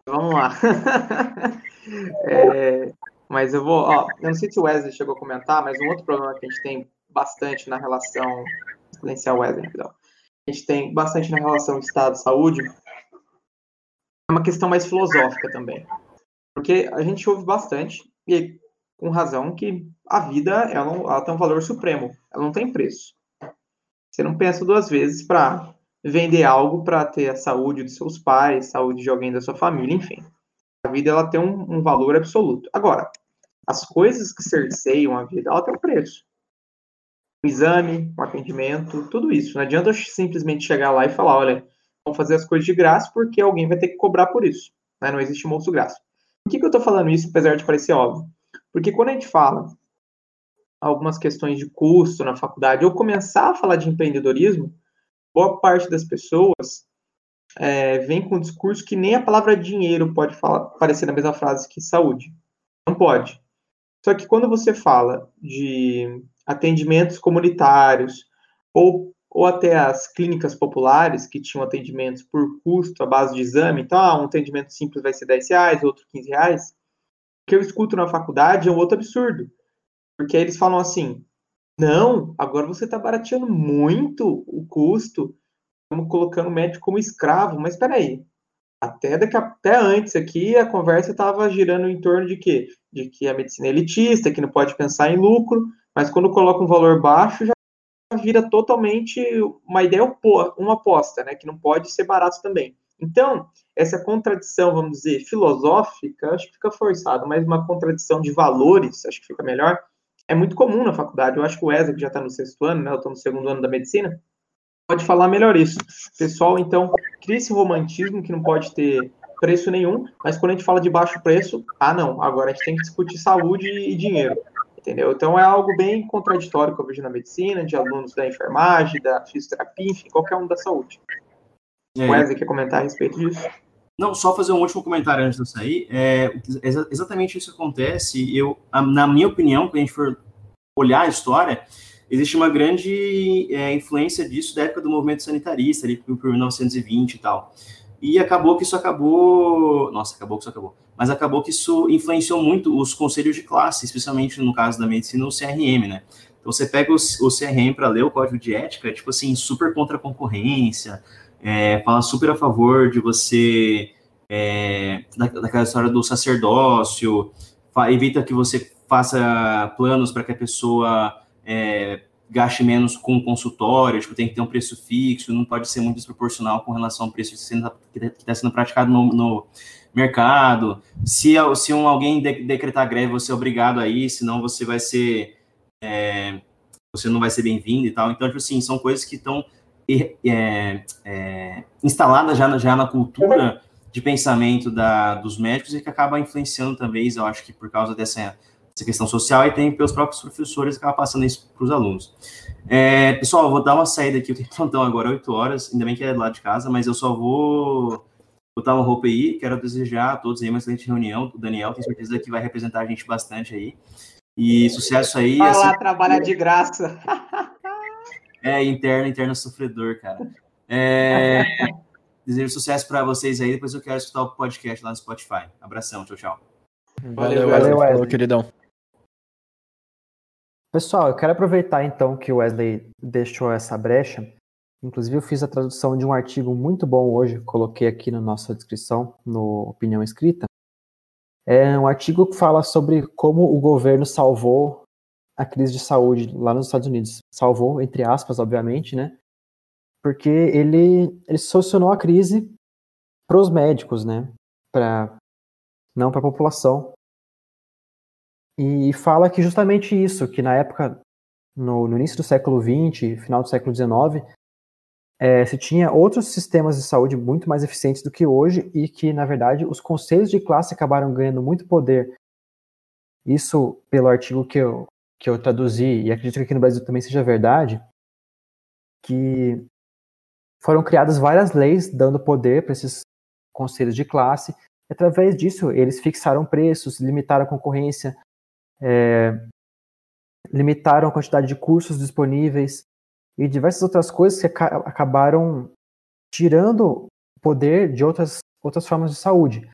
Vamos lá. (laughs) é, mas eu vou. Ó, eu não sei se o Wesley chegou a comentar, mas um outro problema que a gente tem bastante na relação. Silenciar o Wesley, perdão a gente tem bastante na relação Estado-saúde, é uma questão mais filosófica também. Porque a gente ouve bastante, e com razão, que a vida ela, ela tem um valor supremo, ela não tem preço. Você não pensa duas vezes para vender algo para ter a saúde dos seus pais, saúde de alguém da sua família, enfim. A vida ela tem um, um valor absoluto. Agora, as coisas que cerceiam a vida, ela tem um preço um exame, um atendimento, tudo isso. Não adianta eu simplesmente chegar lá e falar, olha, vamos fazer as coisas de graça porque alguém vai ter que cobrar por isso. Né? Não existe moço graça. Por que, que eu estou falando isso, apesar de parecer óbvio? Porque quando a gente fala algumas questões de custo na faculdade, ou começar a falar de empreendedorismo, boa parte das pessoas é, vem com um discurso que nem a palavra dinheiro pode falar, aparecer na mesma frase que saúde. Não pode. Só que quando você fala de atendimentos comunitários, ou, ou até as clínicas populares, que tinham atendimentos por custo à base de exame. Então, ah, um atendimento simples vai ser 10 reais, outro 15 reais. Que eu escuto na faculdade é um outro absurdo. Porque aí eles falam assim, não, agora você está barateando muito o custo, estamos colocando o médico como escravo, mas espera aí, até, daqui, até antes aqui a conversa estava girando em torno de quê? De que a medicina é elitista, que não pode pensar em lucro, mas quando coloca um valor baixo, já vira totalmente uma ideia, uma aposta, né? Que não pode ser barato também. Então, essa contradição, vamos dizer, filosófica, acho que fica forçado, mas uma contradição de valores, acho que fica melhor, é muito comum na faculdade. Eu acho que o Wesley, que já está no sexto ano, né, eu estou no segundo ano da medicina, pode falar melhor isso. Pessoal, então, cria esse romantismo que não pode ter preço nenhum, mas quando a gente fala de baixo preço, ah, não, agora a gente tem que discutir saúde e dinheiro. Entendeu? Então é algo bem contraditório que eu vejo na medicina, de alunos da enfermagem, da fisioterapia, enfim, qualquer um da saúde. É. Wesley quer comentar a respeito disso? Não, só fazer um último comentário antes de eu sair. É, exatamente isso acontece. Eu, na minha opinião, quando a gente for olhar a história, existe uma grande é, influência disso da época do movimento sanitarista, ali por 1920 e tal. E acabou que isso acabou. Nossa, acabou que isso acabou. Mas acabou que isso influenciou muito os conselhos de classe, especialmente no caso da medicina, o CRM, né? Então você pega o, o CRM para ler o código de ética, tipo assim, super contra a concorrência, é, fala super a favor de você, é, da, daquela história do sacerdócio, evita que você faça planos para que a pessoa é, gaste menos com consultório, tipo, tem que ter um preço fixo, não pode ser muito desproporcional com relação ao preço que está sendo praticado no, no, mercado. Se, se um, alguém de, decretar greve, você é obrigado a ir, senão você vai ser. É, você não vai ser bem-vindo e tal. Então, tipo assim, são coisas que estão é, é, instaladas já, já na cultura de pensamento da, dos médicos e que acaba influenciando também, eu acho que por causa dessa, dessa questão social e tem pelos próprios professores que acaba passando isso para os alunos. É, pessoal, eu vou dar uma saída aqui, eu tenho (laughs) plantão agora 8 horas, ainda bem que é do lado de casa, mas eu só vou botar uma roupa aí, quero desejar a todos aí uma excelente reunião, o Daniel, tenho certeza que vai representar a gente bastante aí, e sucesso aí. Vai assim, lá, trabalha de graça. (laughs) É, interno, interno sofredor, cara. É, desejo sucesso para vocês aí. Depois eu quero escutar o podcast lá no Spotify. Abração, tchau, tchau. Valeu, Valeu Wesley. Falou, queridão. Pessoal, eu quero aproveitar então que o Wesley deixou essa brecha. Inclusive, eu fiz a tradução de um artigo muito bom hoje, coloquei aqui na nossa descrição, no Opinião Escrita. É um artigo que fala sobre como o governo salvou a crise de saúde lá nos Estados Unidos. Salvou, entre aspas, obviamente, né? Porque ele, ele solucionou a crise para os médicos, né? Pra, não para a população. E fala que justamente isso, que na época, no, no início do século XX, final do século XIX, é, se tinha outros sistemas de saúde muito mais eficientes do que hoje e que, na verdade, os conselhos de classe acabaram ganhando muito poder. Isso pelo artigo que eu, que eu traduzi, e acredito que aqui no Brasil também seja verdade, que foram criadas várias leis dando poder para esses conselhos de classe. E, através disso, eles fixaram preços, limitaram a concorrência, é, limitaram a quantidade de cursos disponíveis e diversas outras coisas que acabaram tirando poder de outras, outras formas de saúde.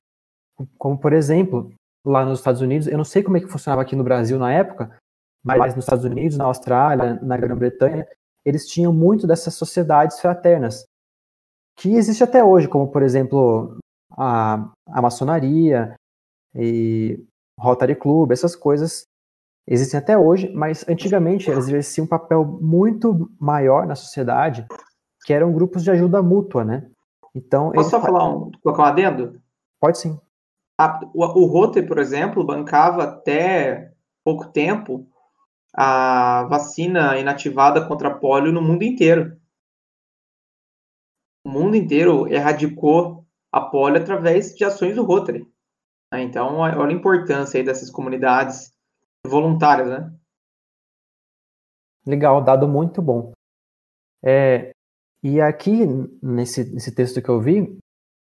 Como, por exemplo, lá nos Estados Unidos, eu não sei como é que funcionava aqui no Brasil na época, mas nos Estados Unidos, na Austrália, na Grã-Bretanha, eles tinham muito dessas sociedades fraternas, que existe até hoje, como, por exemplo, a, a maçonaria e Rotary Club, essas coisas existem até hoje, mas antigamente elas exerciam um papel muito maior na sociedade, que eram grupos de ajuda mútua, né? Então, Posso só falar um, colocar um adendo? Pode sim. A, o, o Rotary, por exemplo, bancava até pouco tempo a vacina inativada contra polio no mundo inteiro. O mundo inteiro erradicou a polio através de ações do Rotary. Né? Então, olha a importância aí dessas comunidades voluntárias, né? Legal, dado muito bom. É, e aqui, nesse, nesse texto que eu vi,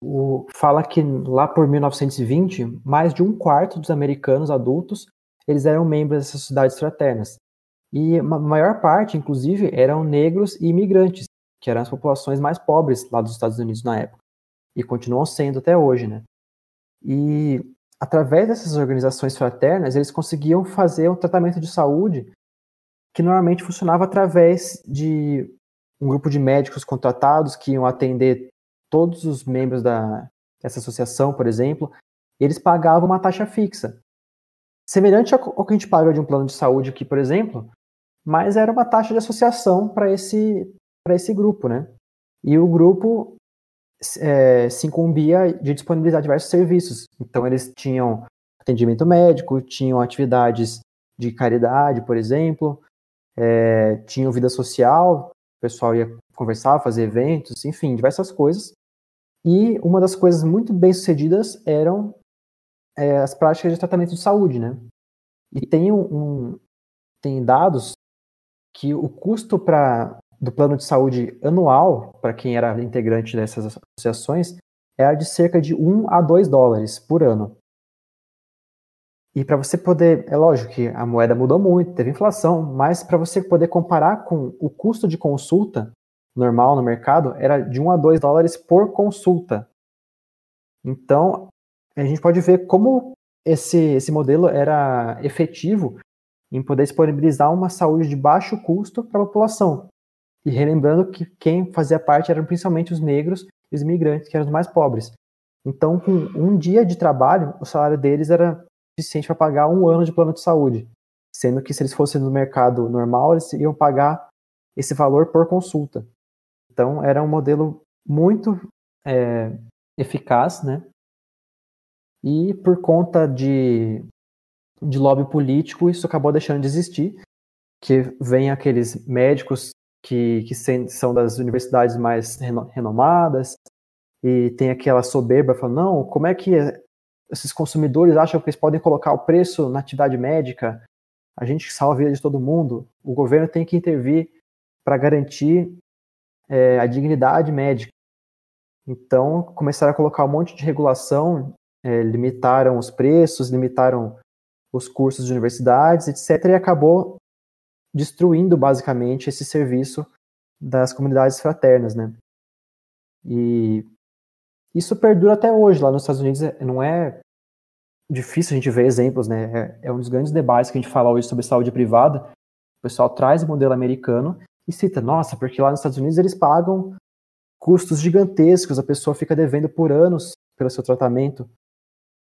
o, fala que lá por 1920, mais de um quarto dos americanos adultos eles eram membros dessas sociedades fraternas. E a maior parte, inclusive, eram negros e imigrantes, que eram as populações mais pobres lá dos Estados Unidos na época. E continuam sendo até hoje, né? E através dessas organizações fraternas, eles conseguiam fazer um tratamento de saúde que normalmente funcionava através de um grupo de médicos contratados que iam atender todos os membros da, dessa associação, por exemplo, eles pagavam uma taxa fixa. Semelhante ao que a gente paga de um plano de saúde aqui, por exemplo, mas era uma taxa de associação para esse, esse grupo, né? E o grupo é, se incumbia de disponibilizar diversos serviços. Então, eles tinham atendimento médico, tinham atividades de caridade, por exemplo, é, tinham vida social, o pessoal ia conversar, fazer eventos, enfim, diversas coisas. E uma das coisas muito bem sucedidas eram é, as práticas de tratamento de saúde, né? E tem um, um tem dados que o custo para do plano de saúde anual, para quem era integrante dessas associações, era de cerca de 1 a 2 dólares por ano. E para você poder, é lógico que a moeda mudou muito, teve inflação, mas para você poder comparar com o custo de consulta normal no mercado, era de 1 a 2 dólares por consulta. Então, a gente pode ver como esse, esse modelo era efetivo em poder disponibilizar uma saúde de baixo custo para a população. E relembrando que quem fazia parte eram principalmente os negros e os imigrantes, que eram os mais pobres. Então, com um dia de trabalho, o salário deles era suficiente para pagar um ano de plano de saúde. Sendo que se eles fossem no mercado normal, eles iam pagar esse valor por consulta. Então, era um modelo muito é, eficaz, né? E por conta de de lobby político, isso acabou deixando de existir, que vem aqueles médicos que, que são das universidades mais renomadas, e tem aquela soberba falando, não, como é que esses consumidores acham que eles podem colocar o preço na atividade médica? A gente salva a vida de todo mundo, o governo tem que intervir para garantir é, a dignidade médica. Então, começaram a colocar um monte de regulação, é, limitaram os preços, limitaram os cursos de universidades, etc., e acabou destruindo basicamente esse serviço das comunidades fraternas, né? E isso perdura até hoje lá nos Estados Unidos. É, não é difícil a gente ver exemplos, né? É, é um dos grandes debates que a gente fala hoje sobre saúde privada. O pessoal traz o modelo americano e cita, nossa, porque lá nos Estados Unidos eles pagam custos gigantescos, a pessoa fica devendo por anos pelo seu tratamento.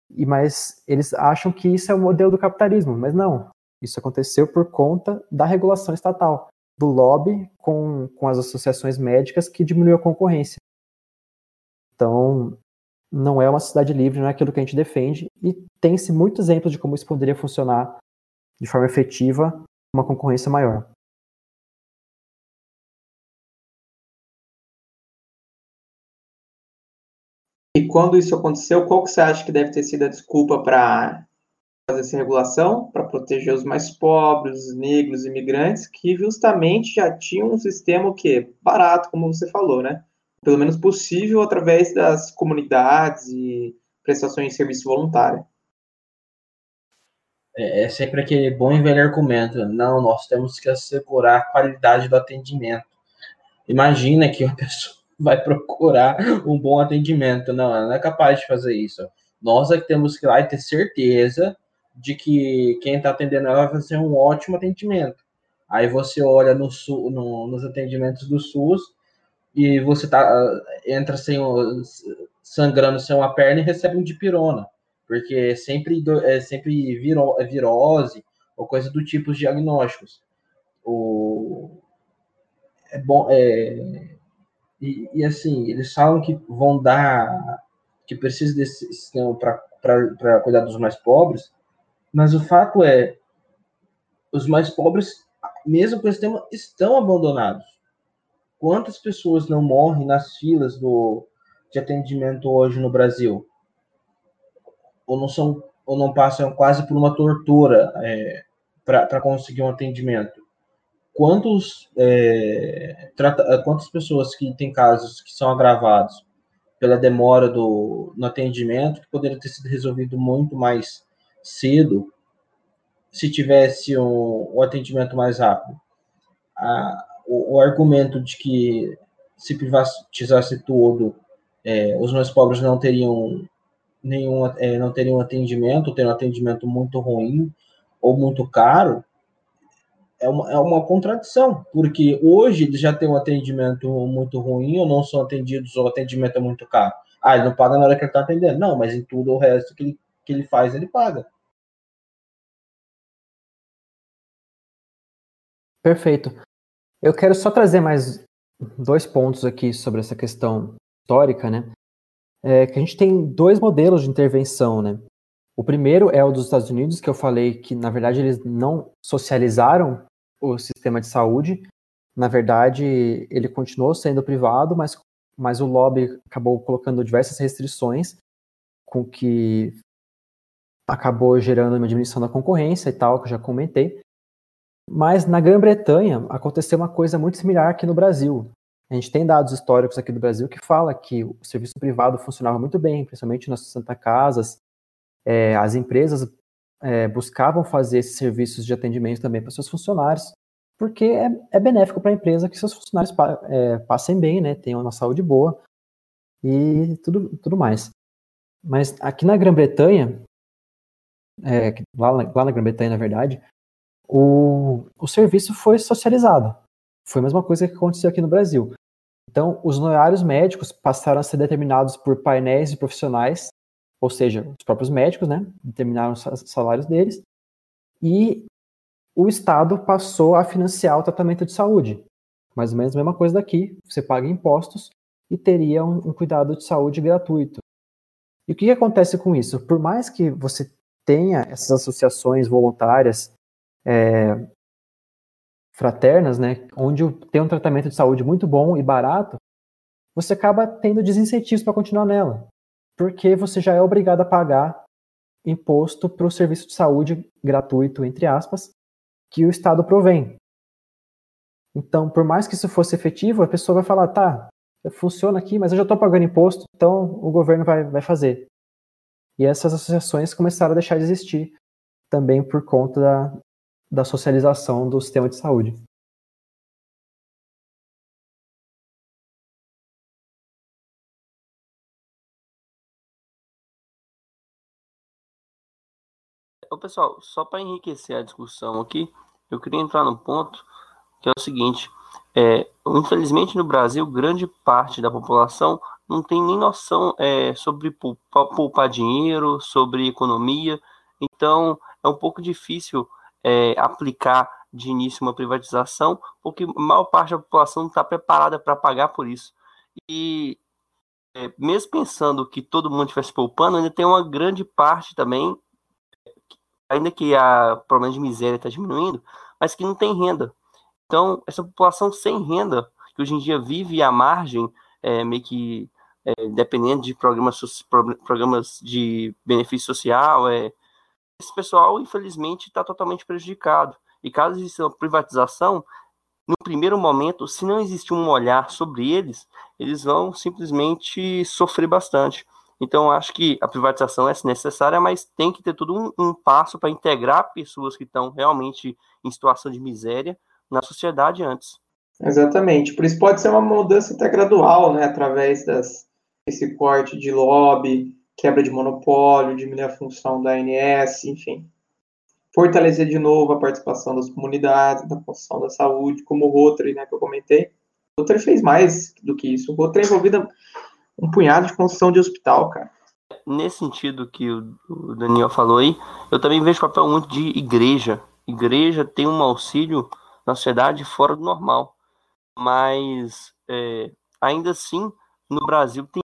E mas eles acham que isso é o modelo do capitalismo, mas não. Isso aconteceu por conta da regulação estatal, do lobby com, com as associações médicas que diminuiu a concorrência. Então, não é uma cidade livre, não é aquilo que a gente defende, e tem-se muitos exemplos de como isso poderia funcionar de forma efetiva, uma concorrência maior. E quando isso aconteceu, qual que você acha que deve ter sido a desculpa para fazer essa regulação, para proteger os mais pobres, os negros, imigrantes, que justamente já tinham um sistema o quê? Barato, como você falou, né? Pelo menos possível através das comunidades e prestações de serviço voluntário. É, é sempre aquele bom e velho argumento. Não, nós temos que assegurar a qualidade do atendimento. Imagina que uma (laughs) pessoa vai procurar um bom atendimento. Não, ela não é capaz de fazer isso. Nós é que temos que ir lá e ter certeza de que quem está atendendo ela vai fazer um ótimo atendimento. Aí você olha no, no, nos atendimentos do SUS e você tá, entra sem sangrando sem uma perna e recebe um dipirona, porque é sempre, é sempre viro, é virose ou coisa do tipo os diagnósticos. O, é bom, é, e, e, assim, eles falam que vão dar, que precisa desse sistema para cuidar dos mais pobres, mas o fato é, os mais pobres, mesmo com esse sistema, estão abandonados. Quantas pessoas não morrem nas filas do, de atendimento hoje no Brasil? Ou não são ou não passam quase por uma tortura é, para conseguir um atendimento? Quantos, é, trata, quantas pessoas que têm casos que são agravados pela demora do, no atendimento, que poderia ter sido resolvido muito mais cedo se tivesse um, um atendimento mais rápido. A, o, o, argumento de que se privatizasse tudo, é, os mais pobres não teriam nenhum, é, não teriam atendimento, teriam um atendimento muito ruim ou muito caro, é uma, é uma contradição, porque hoje eles já têm um atendimento muito ruim, ou não são atendidos, ou o atendimento é muito caro. Ah, ele não paga na hora que ele está atendendo. Não, mas em tudo o resto que ele, que ele faz, ele paga. Perfeito. Eu quero só trazer mais dois pontos aqui sobre essa questão histórica, né? É que a gente tem dois modelos de intervenção, né? O primeiro é o dos Estados Unidos, que eu falei que, na verdade, eles não socializaram o sistema de saúde. Na verdade, ele continuou sendo privado, mas, mas o lobby acabou colocando diversas restrições, com que acabou gerando uma diminuição da concorrência e tal, que eu já comentei. Mas na Grã-Bretanha aconteceu uma coisa muito similar aqui no Brasil. A gente tem dados históricos aqui do Brasil que fala que o serviço privado funcionava muito bem, principalmente nas Santa Casas. É, as empresas é, buscavam fazer esses serviços de atendimento também para seus funcionários, porque é, é benéfico para a empresa que seus funcionários pa, é, passem bem, né, tenham uma saúde boa e tudo, tudo mais. Mas aqui na Grã-Bretanha, é, lá, lá na Grã-Bretanha, na verdade, o, o serviço foi socializado. Foi a mesma coisa que aconteceu aqui no Brasil. Então, os honorários médicos passaram a ser determinados por painéis de profissionais, ou seja, os próprios médicos, né, determinaram os salários deles, e o Estado passou a financiar o tratamento de saúde. Mais ou menos a mesma coisa daqui, você paga impostos e teria um, um cuidado de saúde gratuito. E o que, que acontece com isso? Por mais que você tenha essas associações voluntárias é, fraternas, né, onde tem um tratamento de saúde muito bom e barato, você acaba tendo desincentivos para continuar nela, porque você já é obrigado a pagar imposto para o serviço de saúde gratuito, entre aspas, que o Estado provém. Então, por mais que isso fosse efetivo, a pessoa vai falar, tá, funciona aqui, mas eu já estou pagando imposto, então o governo vai, vai fazer. E essas associações começaram a deixar de existir também por conta da, da socialização do sistema de saúde. Ô, pessoal, só para enriquecer a discussão aqui, eu queria entrar no ponto que é o seguinte: é, infelizmente no Brasil, grande parte da população não tem nem noção é, sobre poupar, poupar dinheiro, sobre economia, então é um pouco difícil é, aplicar de início uma privatização, porque maior parte da população não está preparada para pagar por isso. E é, mesmo pensando que todo mundo estivesse poupando, ainda tem uma grande parte também, ainda que a problema de miséria está diminuindo, mas que não tem renda. Então, essa população sem renda, que hoje em dia vive à margem, é, meio que é, dependendo de programas, programas de benefício social, é, esse pessoal, infelizmente, está totalmente prejudicado. E caso exista uma privatização, no primeiro momento, se não existir um olhar sobre eles, eles vão simplesmente sofrer bastante. Então, acho que a privatização é necessária, mas tem que ter todo um, um passo para integrar pessoas que estão realmente em situação de miséria na sociedade antes. Exatamente. Por isso pode ser uma mudança até gradual, né, através das, desse corte de lobby, quebra de monopólio, diminuir a função da ANS, enfim. Fortalecer de novo a participação das comunidades, da função da saúde, como o Rotary, né, que eu comentei. O Rotary fez mais do que isso. O Rotary é envolvido um punhado de construção de hospital, cara. Nesse sentido que o Daniel falou aí, eu também vejo papel muito de igreja. Igreja tem um auxílio na sociedade fora do normal. Mas, é, ainda assim, no Brasil tem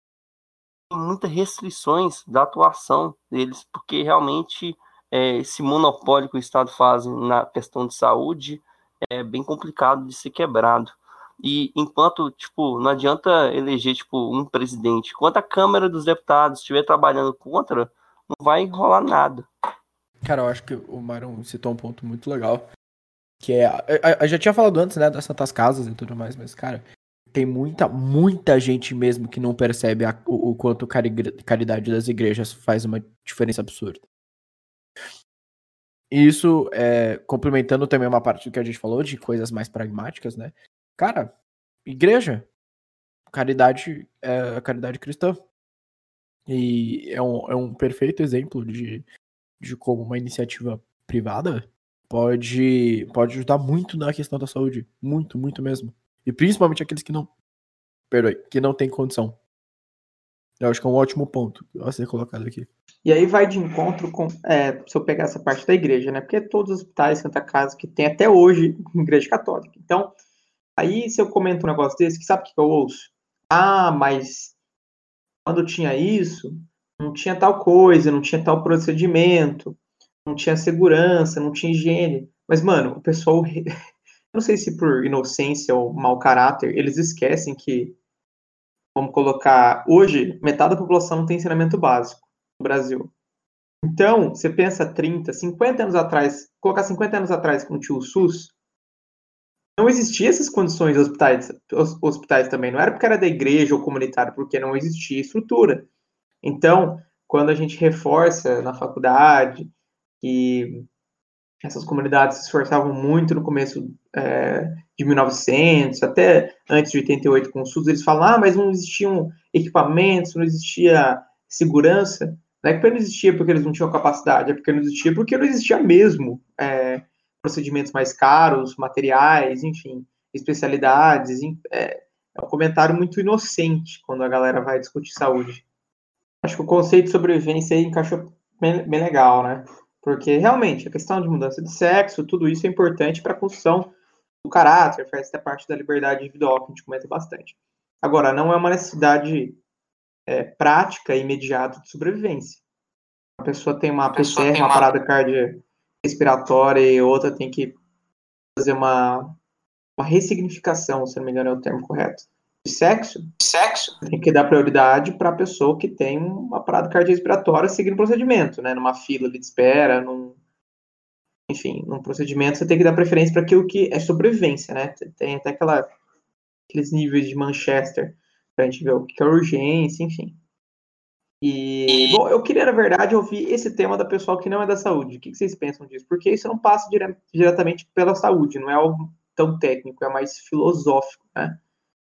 muitas restrições da atuação deles, porque realmente é, esse monopólio que o Estado faz na questão de saúde é bem complicado de ser quebrado. E enquanto, tipo, não adianta eleger, tipo, um presidente. Enquanto a Câmara dos Deputados estiver trabalhando contra, não vai rolar nada. Cara, eu acho que o Myron citou um ponto muito legal. Que é. Eu já tinha falado antes, né, das Santas Casas e tudo mais, mas, cara, tem muita, muita gente mesmo que não percebe a, o, o, quanto caridade das igrejas faz uma diferença absurda. Isso, é, complementando também uma parte do que a gente falou, de coisas mais pragmáticas, né? Cara, igreja, caridade é caridade cristã. E é um, é um perfeito exemplo de, de como uma iniciativa privada pode, pode ajudar muito na questão da saúde. Muito, muito mesmo. E principalmente aqueles que não. Perdoe, que não tem condição. Eu acho que é um ótimo ponto a ser colocado aqui. E aí vai de encontro com. É, se eu pegar essa parte da igreja, né? Porque todos os hospitais, Santa Casa, que tem até hoje igreja católica. Então, aí se eu comento um negócio desse, que sabe o que eu ouço? Ah, mas quando tinha isso, não tinha tal coisa, não tinha tal procedimento, não tinha segurança, não tinha higiene. Mas, mano, o pessoal, (laughs) não sei se por inocência ou mau caráter, eles esquecem que, vamos colocar, hoje, metade da população não tem ensinamento básico no Brasil. Então, você pensa 30, 50 anos atrás, colocar 50 anos atrás com tinha o SUS, não existia essas condições hospitais, hospitais também. Não era porque era da igreja ou comunitário, porque não existia estrutura. Então, quando a gente reforça na faculdade que essas comunidades se esforçavam muito no começo é, de 1900, até antes de 88 com o SUS, eles falam, ah, mas não existiam equipamentos, não existia segurança. Não é que não existia porque eles não tinham capacidade, é porque não existia porque não existia mesmo é, procedimentos mais caros, materiais, enfim, especialidades. É, é um comentário muito inocente quando a galera vai discutir saúde. Acho que o conceito de sobrevivência aí encaixou bem, bem legal, né? Porque realmente a questão de mudança de sexo, tudo isso é importante para a construção do caráter, faz parte da liberdade individual que a gente comenta bastante. Agora, não é uma necessidade é, prática e imediata de sobrevivência. A pessoa tem uma PCR, uma... uma parada cardiorrespiratória e outra tem que fazer uma, uma ressignificação, se não me engano é o termo correto de sexo, sexo tem que dar prioridade para a pessoa que tem uma parada cardiorrespiratória seguindo o procedimento, né? Numa fila de espera, num, enfim, num procedimento você tem que dar preferência para aquilo que é sobrevivência, né? Tem até aquela, aqueles níveis de Manchester para a gente ver o que é urgência, enfim. E, bom, eu queria, na verdade, ouvir esse tema da pessoal que não é da saúde. O que vocês pensam disso? Porque isso não passa dire diretamente pela saúde, não é algo tão técnico, é mais filosófico, né?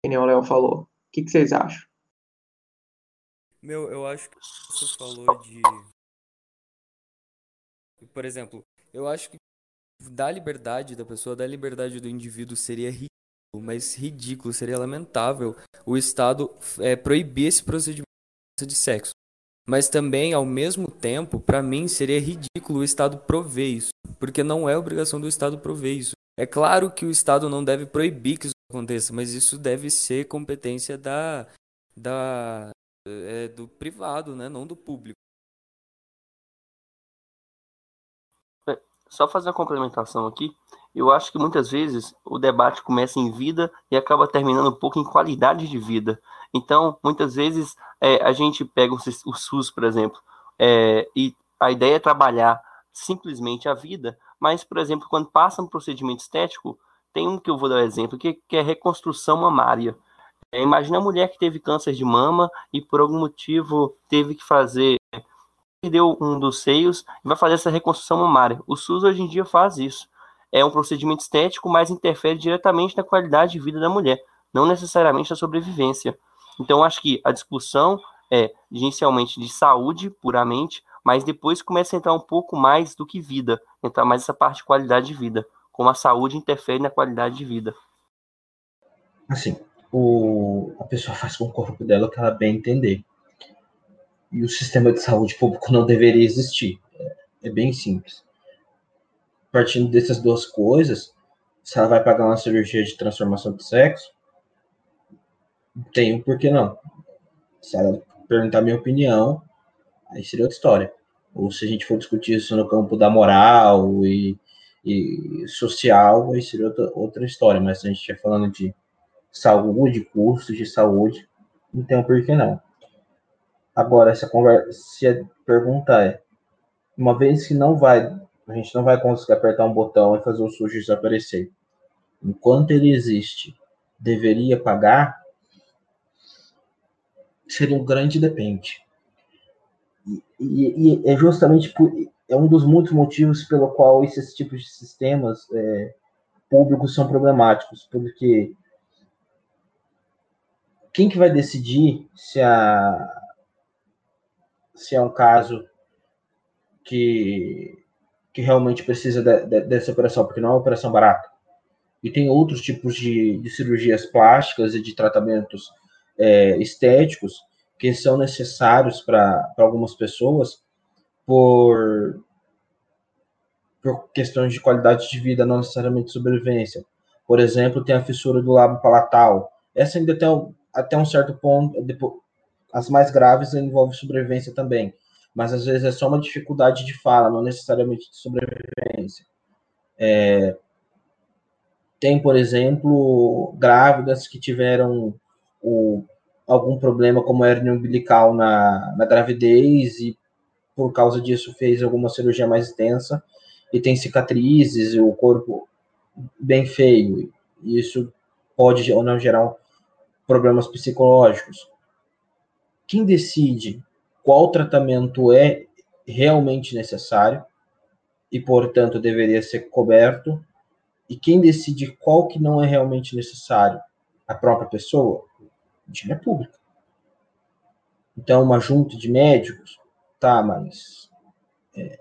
que nem o Léo falou. O que, que vocês acham? Meu, eu acho que você falou de. Por exemplo, eu acho que dar liberdade da pessoa, dar liberdade do indivíduo seria ridículo, mas ridículo, seria lamentável o Estado é, proibir esse procedimento de sexo. Mas também, ao mesmo tempo, para mim seria ridículo o Estado prover isso, porque não é obrigação do Estado prover isso. É claro que o Estado não deve proibir que isso aconteça, mas isso deve ser competência da, da é, do privado, né, não do público. É, só fazer uma complementação aqui, eu acho que muitas vezes o debate começa em vida e acaba terminando um pouco em qualidade de vida. Então, muitas vezes é, a gente pega o SUS, por exemplo, é, e a ideia é trabalhar simplesmente a vida, mas, por exemplo, quando passa um procedimento estético, tem um que eu vou dar um exemplo, que, que é reconstrução mamária. É, imagina a mulher que teve câncer de mama e por algum motivo teve que fazer, perdeu um dos seios e vai fazer essa reconstrução mamária. O SUS hoje em dia faz isso. É um procedimento estético, mas interfere diretamente na qualidade de vida da mulher, não necessariamente na sobrevivência. Então, acho que a discussão é inicialmente de saúde puramente, mas depois começa a entrar um pouco mais do que vida, entrar mais essa parte de qualidade de vida, como a saúde interfere na qualidade de vida. Assim, o, a pessoa faz com o corpo dela o que ela bem entender. E o sistema de saúde público não deveria existir. É, é bem simples. Partindo dessas duas coisas, se ela vai pagar uma cirurgia de transformação de sexo, tem um porquê não. Se ela perguntar minha opinião, aí seria outra história. Ou se a gente for discutir isso no campo da moral e, e social, aí seria outra, outra história. Mas se a gente estiver falando de saúde, custos de saúde, não tem um porquê não. Agora, essa conversa, se a pergunta é, uma vez que não vai, a gente não vai conseguir apertar um botão e fazer o sujo desaparecer, enquanto ele existe, deveria pagar? Seria um grande depende. E, e, é justamente por, é um dos muitos motivos pelo qual esses tipos de sistemas é, públicos são problemáticos, porque quem que vai decidir se a se é um caso que que realmente precisa de, de, dessa operação, porque não é uma operação barata. E tem outros tipos de, de cirurgias plásticas e de tratamentos é, estéticos que são necessários para algumas pessoas por, por questões de qualidade de vida, não necessariamente sobrevivência. Por exemplo, tem a fissura do lábio palatal. Essa ainda tem até um certo ponto, depois, as mais graves envolvem sobrevivência também, mas às vezes é só uma dificuldade de fala, não necessariamente de sobrevivência. É, tem, por exemplo, grávidas que tiveram o, algum problema como hernia umbilical na, na gravidez e por causa disso fez alguma cirurgia mais extensa e tem cicatrizes e o corpo bem feio. Isso pode ou não gerar problemas psicológicos. Quem decide qual tratamento é realmente necessário e, portanto, deveria ser coberto, e quem decide qual que não é realmente necessário, a própria pessoa, a gente é pública. Então, uma junta de médicos, tá, mas é,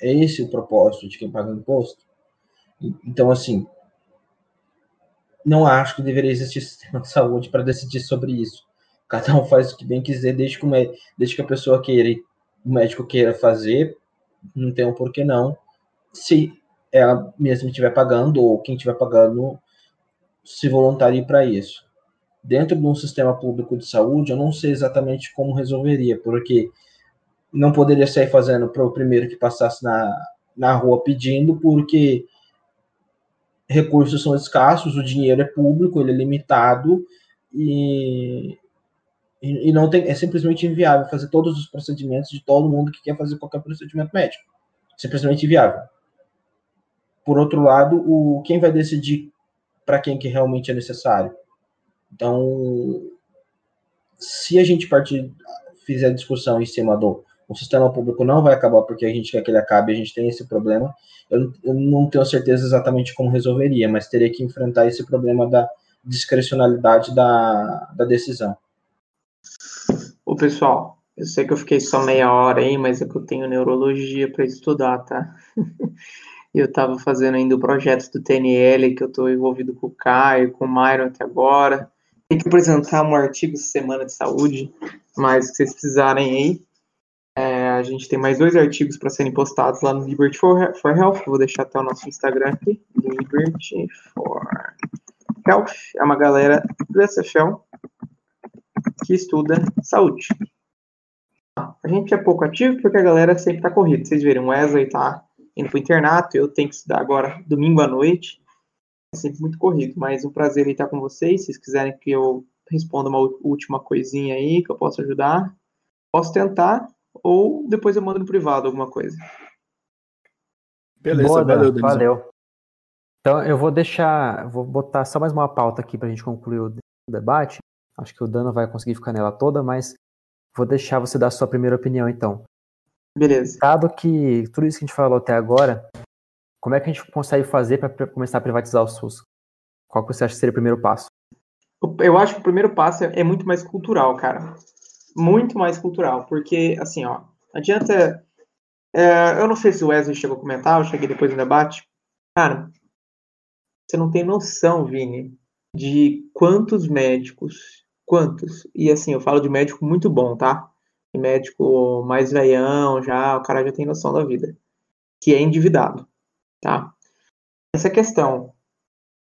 é esse o propósito de quem paga imposto? Então, assim, não acho que deveria existir (laughs) sistema de saúde para decidir sobre isso. Cada um faz o que bem quiser, desde que, desde que a pessoa queira, o médico queira fazer, não tem um porquê não. Se ela mesma estiver pagando, ou quem estiver pagando, se voluntarie para isso. Dentro de um sistema público de saúde, eu não sei exatamente como resolveria, porque não poderia sair fazendo para o primeiro que passasse na, na rua pedindo, porque recursos são escassos, o dinheiro é público, ele é limitado e, e, e, não tem, é simplesmente inviável fazer todos os procedimentos de todo mundo que quer fazer qualquer procedimento médico. Simplesmente inviável. Por outro lado, o, quem vai decidir para quem que realmente é necessário? Então, se a gente partir, fizer discussão em cima do o sistema público não vai acabar porque a gente quer que ele acabe, a gente tem esse problema. Eu, eu não tenho certeza exatamente como resolveria, mas teria que enfrentar esse problema da discrecionalidade da, da decisão. O pessoal, eu sei que eu fiquei só meia hora aí, mas é que eu tenho neurologia para estudar, tá? (laughs) eu estava fazendo ainda o projeto do TNL, que eu estou envolvido com o Caio, com o Myron até agora. Tem que apresentar um artigo Semana de Saúde, mas se vocês precisarem aí, é, a gente tem mais dois artigos para serem postados lá no Liberty for, for Health. Vou deixar até o nosso Instagram aqui. Liberty for Health. É uma galera do SFL que estuda saúde. A gente é pouco ativo porque a galera sempre está corrida. Vocês viram, o Wesley está indo para o internato, eu tenho que estudar agora domingo à noite. É sempre muito corrido, mas um prazer estar com vocês. Se vocês quiserem que eu responda uma última coisinha aí que eu possa ajudar, posso tentar ou depois eu mando no privado alguma coisa. Beleza, Boa, valeu, valeu. Então eu vou deixar, vou botar só mais uma pauta aqui para a gente concluir o debate. Acho que o Dano vai conseguir ficar nela toda, mas vou deixar você dar a sua primeira opinião então. Beleza. Dado que tudo isso que a gente falou até agora, como é que a gente consegue fazer para começar a privatizar o SUS? Qual que você acha que seria o primeiro passo? Eu acho que o primeiro passo é muito mais cultural, cara muito mais cultural, porque, assim, ó, adianta. É, eu não sei se o Wesley chegou a comentar, eu cheguei depois do debate. Cara, você não tem noção, Vini, de quantos médicos, quantos, e assim, eu falo de médico muito bom, tá? E médico mais veião, já, o cara já tem noção da vida, que é endividado, tá? Essa questão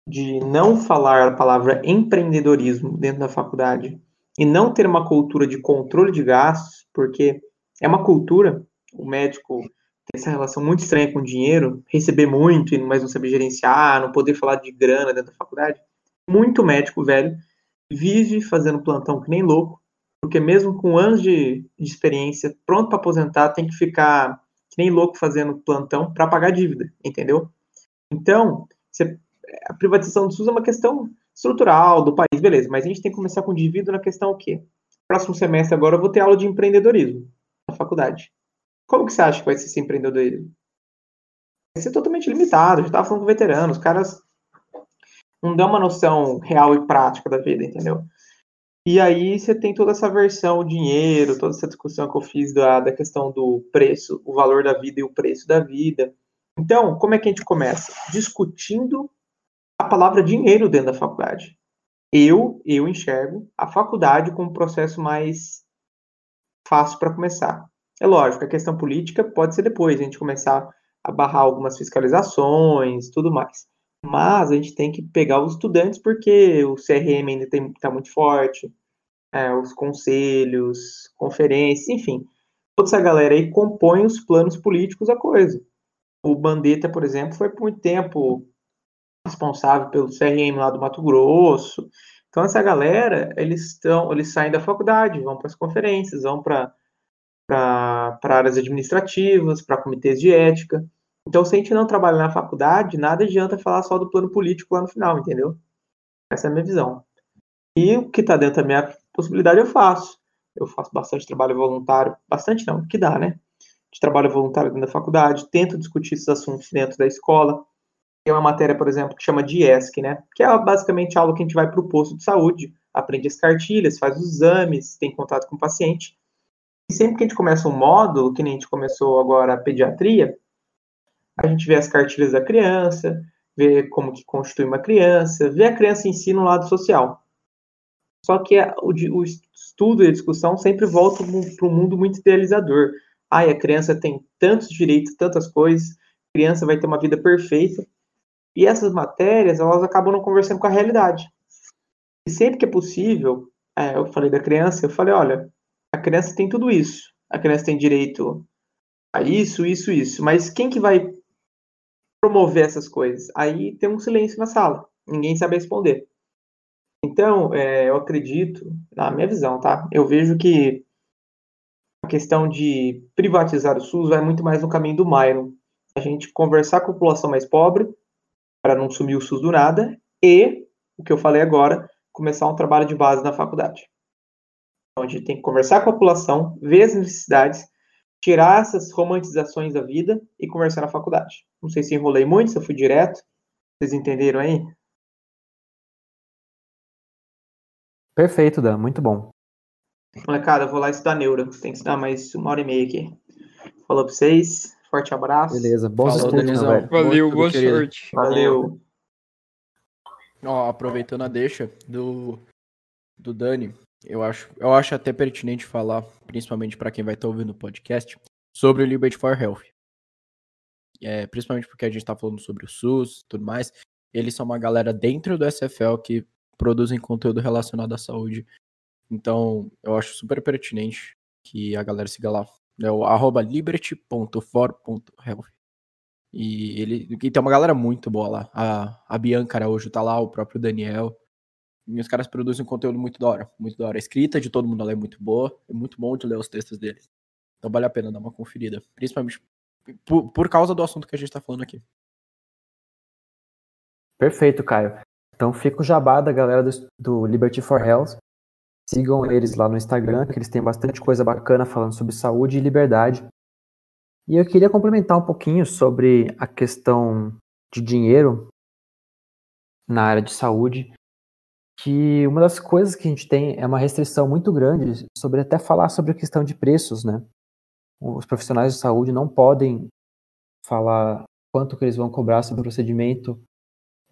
de não falar a palavra empreendedorismo dentro da faculdade e não ter uma cultura de controle de gastos, porque é uma cultura, o médico tem essa relação muito estranha com o dinheiro, receber muito, mas não saber gerenciar, não poder falar de grana dentro da faculdade. Muito médico velho vive fazendo plantão que nem louco, porque mesmo com anos de, de experiência, pronto para aposentar, tem que ficar que nem louco fazendo plantão para pagar dívida, entendeu? Então, você, a privatização do SUS é uma questão estrutural do país, beleza, mas a gente tem que começar com o indivíduo na questão o quê? Próximo semestre agora eu vou ter aula de empreendedorismo na faculdade. Como que você acha que vai ser esse empreendedorismo? Vai ser totalmente limitado, já estava falando com veteranos, os caras não dão uma noção real e prática da vida, entendeu? E aí você tem toda essa versão, o dinheiro, toda essa discussão que eu fiz da, da questão do preço, o valor da vida e o preço da vida. Então, como é que a gente começa? Discutindo a palavra dinheiro dentro da faculdade. Eu, eu enxergo a faculdade como um processo mais fácil para começar. É lógico, a questão política pode ser depois, a gente começar a barrar algumas fiscalizações, tudo mais. Mas a gente tem que pegar os estudantes porque o CRM ainda está muito forte, é, os conselhos, conferências, enfim, toda essa galera aí compõe os planos políticos da coisa. O Bandeta, por exemplo, foi por muito tempo responsável pelo CRM lá do Mato Grosso. Então essa galera, eles estão, eles saem da faculdade, vão para as conferências, vão para para áreas administrativas, para comitês de ética. Então, se a gente não trabalha na faculdade, nada adianta falar só do plano político lá no final, entendeu? Essa é a minha visão. E o que está dentro da minha possibilidade eu faço. Eu faço bastante trabalho voluntário, bastante não, que dá, né? De trabalho voluntário dentro da faculdade, tento discutir esses assuntos dentro da escola. Tem uma matéria, por exemplo, que chama de ESC, né? Que é basicamente aula que a gente vai para o posto de saúde, aprende as cartilhas, faz os exames, tem contato com o paciente. E sempre que a gente começa um módulo, que nem a gente começou agora a pediatria, a gente vê as cartilhas da criança, vê como que constitui uma criança, vê a criança em si no lado social. Só que a, o, o, estudo e a discussão sempre voltam para um mundo muito idealizador. Ai, a criança tem tantos direitos, tantas coisas, a criança vai ter uma vida perfeita. E essas matérias, elas acabam não conversando com a realidade. E sempre que é possível, é, eu falei da criança, eu falei, olha, a criança tem tudo isso. A criança tem direito a isso, isso, isso. Mas quem que vai promover essas coisas? Aí tem um silêncio na sala. Ninguém sabe responder. Então, é, eu acredito, na minha visão, tá? Eu vejo que a questão de privatizar o SUS vai muito mais no caminho do Myron. A gente conversar com a população mais pobre, para não sumir o SUS do nada, e, o que eu falei agora, começar um trabalho de base na faculdade. Então, a gente tem que conversar com a população, ver as necessidades, tirar essas romantizações da vida e conversar na faculdade. Não sei se enrolei muito, se eu fui direto. Vocês entenderam aí? Perfeito, Dan, muito bom. Molecada, eu vou lá estudar neuro. Tem que estudar mais uma hora e meia aqui. Falou pra vocês. Forte abraço. Beleza, bons Falou, estudos, Danizão. Valeu, boa sorte. Valeu. Ó, aproveitando a deixa do, do Dani, eu acho, eu acho até pertinente falar, principalmente para quem vai estar ouvindo o podcast, sobre o Liberty for Health. É, principalmente porque a gente tá falando sobre o SUS e tudo mais. Eles são uma galera dentro do SFL que produzem conteúdo relacionado à saúde. Então, eu acho super pertinente que a galera siga lá. É o arroba liberty.for.health. E ele e tem uma galera muito boa lá. A, a Bianca Araújo tá lá, o próprio Daniel. E os caras produzem um conteúdo muito da hora. Muito da hora. A escrita de todo mundo lá é muito boa. É muito bom de ler os textos deles. Então vale a pena dar uma conferida. Principalmente por, por causa do assunto que a gente tá falando aqui. Perfeito, Caio. Então fica o jabá da galera do, do Liberty for Health. Sigam eles lá no Instagram, que eles têm bastante coisa bacana falando sobre saúde e liberdade. E eu queria complementar um pouquinho sobre a questão de dinheiro na área de saúde, que uma das coisas que a gente tem é uma restrição muito grande sobre até falar sobre a questão de preços, né? Os profissionais de saúde não podem falar quanto que eles vão cobrar sobre o procedimento.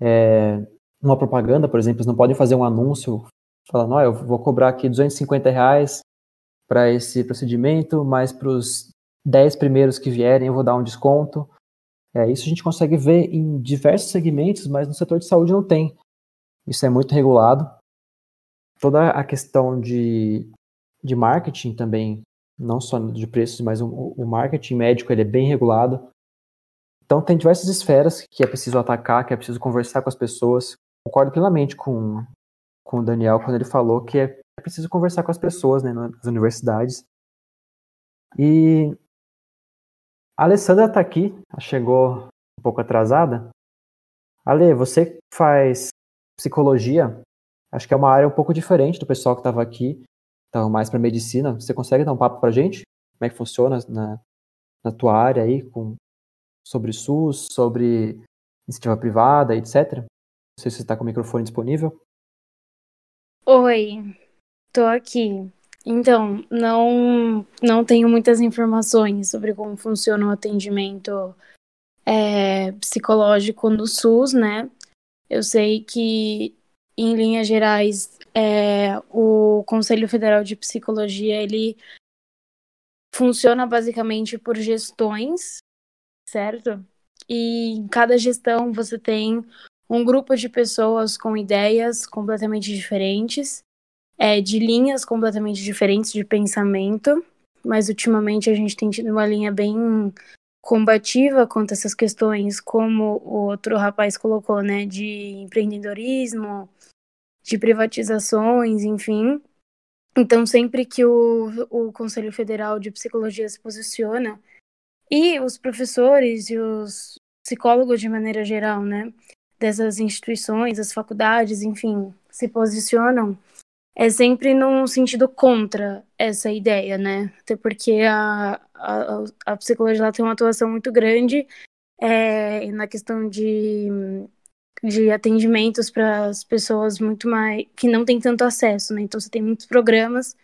É, uma propaganda, por exemplo, eles não podem fazer um anúncio falando, ó, eu vou cobrar aqui 250 reais para esse procedimento, mas para os 10 primeiros que vierem eu vou dar um desconto. É, isso a gente consegue ver em diversos segmentos, mas no setor de saúde não tem. Isso é muito regulado. Toda a questão de, de marketing também, não só de preços, mas o, o marketing médico ele é bem regulado. Então tem diversas esferas que é preciso atacar, que é preciso conversar com as pessoas. Concordo plenamente com, com o Daniel quando ele falou que é preciso conversar com as pessoas né, nas universidades. E a Alessandra está aqui, chegou um pouco atrasada. Ale, você faz psicologia, acho que é uma área um pouco diferente do pessoal que estava aqui, estava mais para medicina. Você consegue dar um papo para gente? Como é que funciona na, na tua área aí, com, sobre SUS, sobre iniciativa privada, etc? Não sei se você está com o microfone disponível. Oi, tô aqui. Então, não, não tenho muitas informações sobre como funciona o atendimento é, psicológico no SUS, né? Eu sei que, em linhas gerais, é, o Conselho Federal de Psicologia, ele funciona basicamente por gestões, certo? E em cada gestão você tem um grupo de pessoas com ideias completamente diferentes é, de linhas completamente diferentes de pensamento, mas ultimamente a gente tem tido uma linha bem combativa quanto a essas questões, como o outro rapaz colocou, né, de empreendedorismo, de privatizações, enfim. Então, sempre que o, o Conselho Federal de Psicologia se posiciona, e os professores e os psicólogos de maneira geral, né, dessas instituições, as faculdades, enfim, se posicionam, é sempre num sentido contra essa ideia, né? Até porque a, a, a psicologia tem uma atuação muito grande é, na questão de, de atendimentos para as pessoas muito mais que não têm tanto acesso, né? Então você tem muitos programas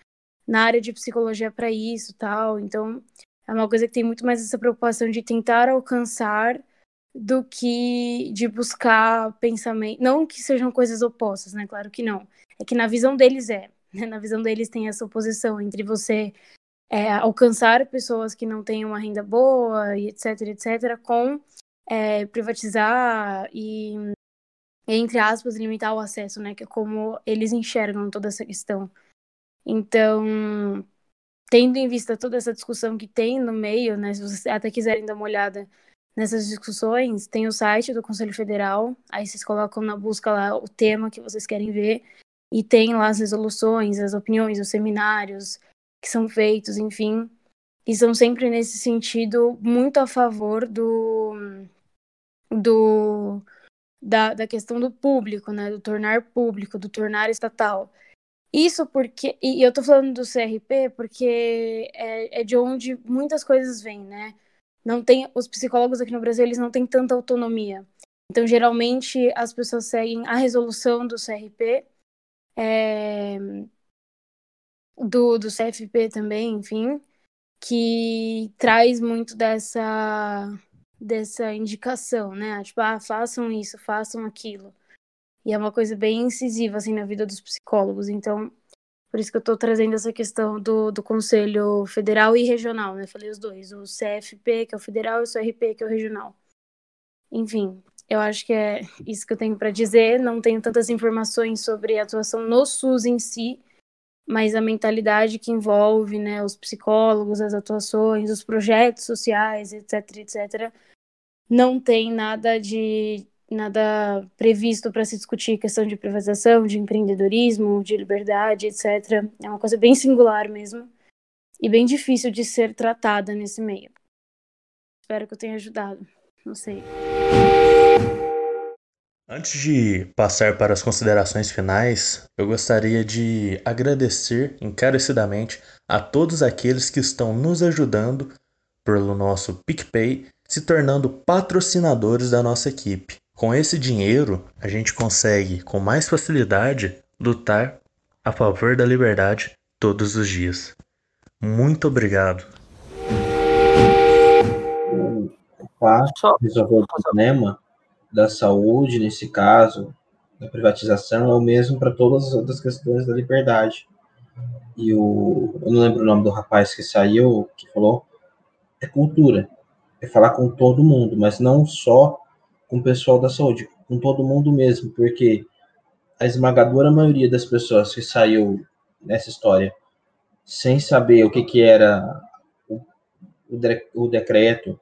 na área de psicologia para isso, tal. Então é uma coisa que tem muito mais essa preocupação de tentar alcançar do que de buscar pensamento, não que sejam coisas opostas, né? Claro que não. É que na visão deles é, né? na visão deles tem essa oposição entre você é, alcançar pessoas que não têm uma renda boa e etc, etc, com é, privatizar e entre aspas limitar o acesso, né? Que é como eles enxergam toda essa questão. Então, tendo em vista toda essa discussão que tem no meio, né? Se vocês até quiserem dar uma olhada nessas discussões, tem o site do Conselho Federal, aí vocês colocam na busca lá o tema que vocês querem ver, e tem lá as resoluções, as opiniões, os seminários que são feitos, enfim, e são sempre nesse sentido muito a favor do, do da, da questão do público, né, do tornar público, do tornar estatal. Isso porque, e eu tô falando do CRP porque é, é de onde muitas coisas vêm, né? Não tem, os psicólogos aqui no Brasil, eles não têm tanta autonomia. Então, geralmente, as pessoas seguem a resolução do CRP, é, do, do CFP também, enfim, que traz muito dessa, dessa indicação, né? Tipo, ah, façam isso, façam aquilo. E é uma coisa bem incisiva, assim, na vida dos psicólogos. Então, por isso que eu estou trazendo essa questão do, do Conselho Federal e Regional, né? Falei os dois, o CFP, que é o federal, e o CRP, que é o regional. Enfim, eu acho que é isso que eu tenho para dizer. Não tenho tantas informações sobre a atuação no SUS em si, mas a mentalidade que envolve, né, os psicólogos, as atuações, os projetos sociais, etc, etc, não tem nada de nada previsto para se discutir questão de privatização, de empreendedorismo, de liberdade, etc. É uma coisa bem singular mesmo e bem difícil de ser tratada nesse meio. Espero que eu tenha ajudado. Não sei. Antes de passar para as considerações finais, eu gostaria de agradecer encarecidamente a todos aqueles que estão nos ajudando pelo nosso PicPay, se tornando patrocinadores da nossa equipe. Com esse dinheiro, a gente consegue com mais facilidade lutar a favor da liberdade todos os dias. Muito obrigado. O passo resolver o problema da saúde, nesse caso, da privatização, é o mesmo para todas as outras questões da liberdade. E o, eu não lembro o nome do rapaz que saiu, que falou, é cultura. É falar com todo mundo, mas não só com o pessoal da saúde, com todo mundo mesmo, porque a esmagadora maioria das pessoas que saiu nessa história sem saber o que, que era o, o decreto,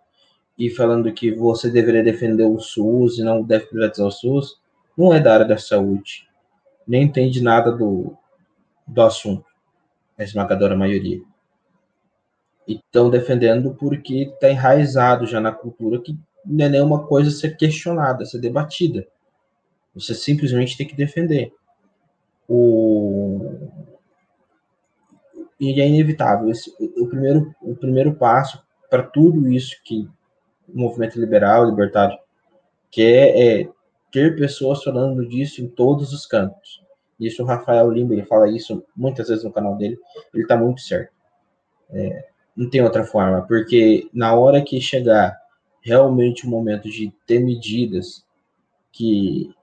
e falando que você deveria defender o SUS e não deve privatizar o SUS, não é da área da saúde, nem entende nada do, do assunto, a esmagadora maioria. E estão defendendo porque está enraizado já na cultura que não é nenhuma coisa ser questionada, ser debatida. Você simplesmente tem que defender. O... E é inevitável. Esse, o, primeiro, o primeiro passo para tudo isso que o movimento liberal, libertário, que é, é, ter pessoas falando disso em todos os campos. Isso o Rafael Lima, ele fala isso muitas vezes no canal dele, ele está muito certo. É, não tem outra forma, porque na hora que chegar realmente o momento de ter medidas que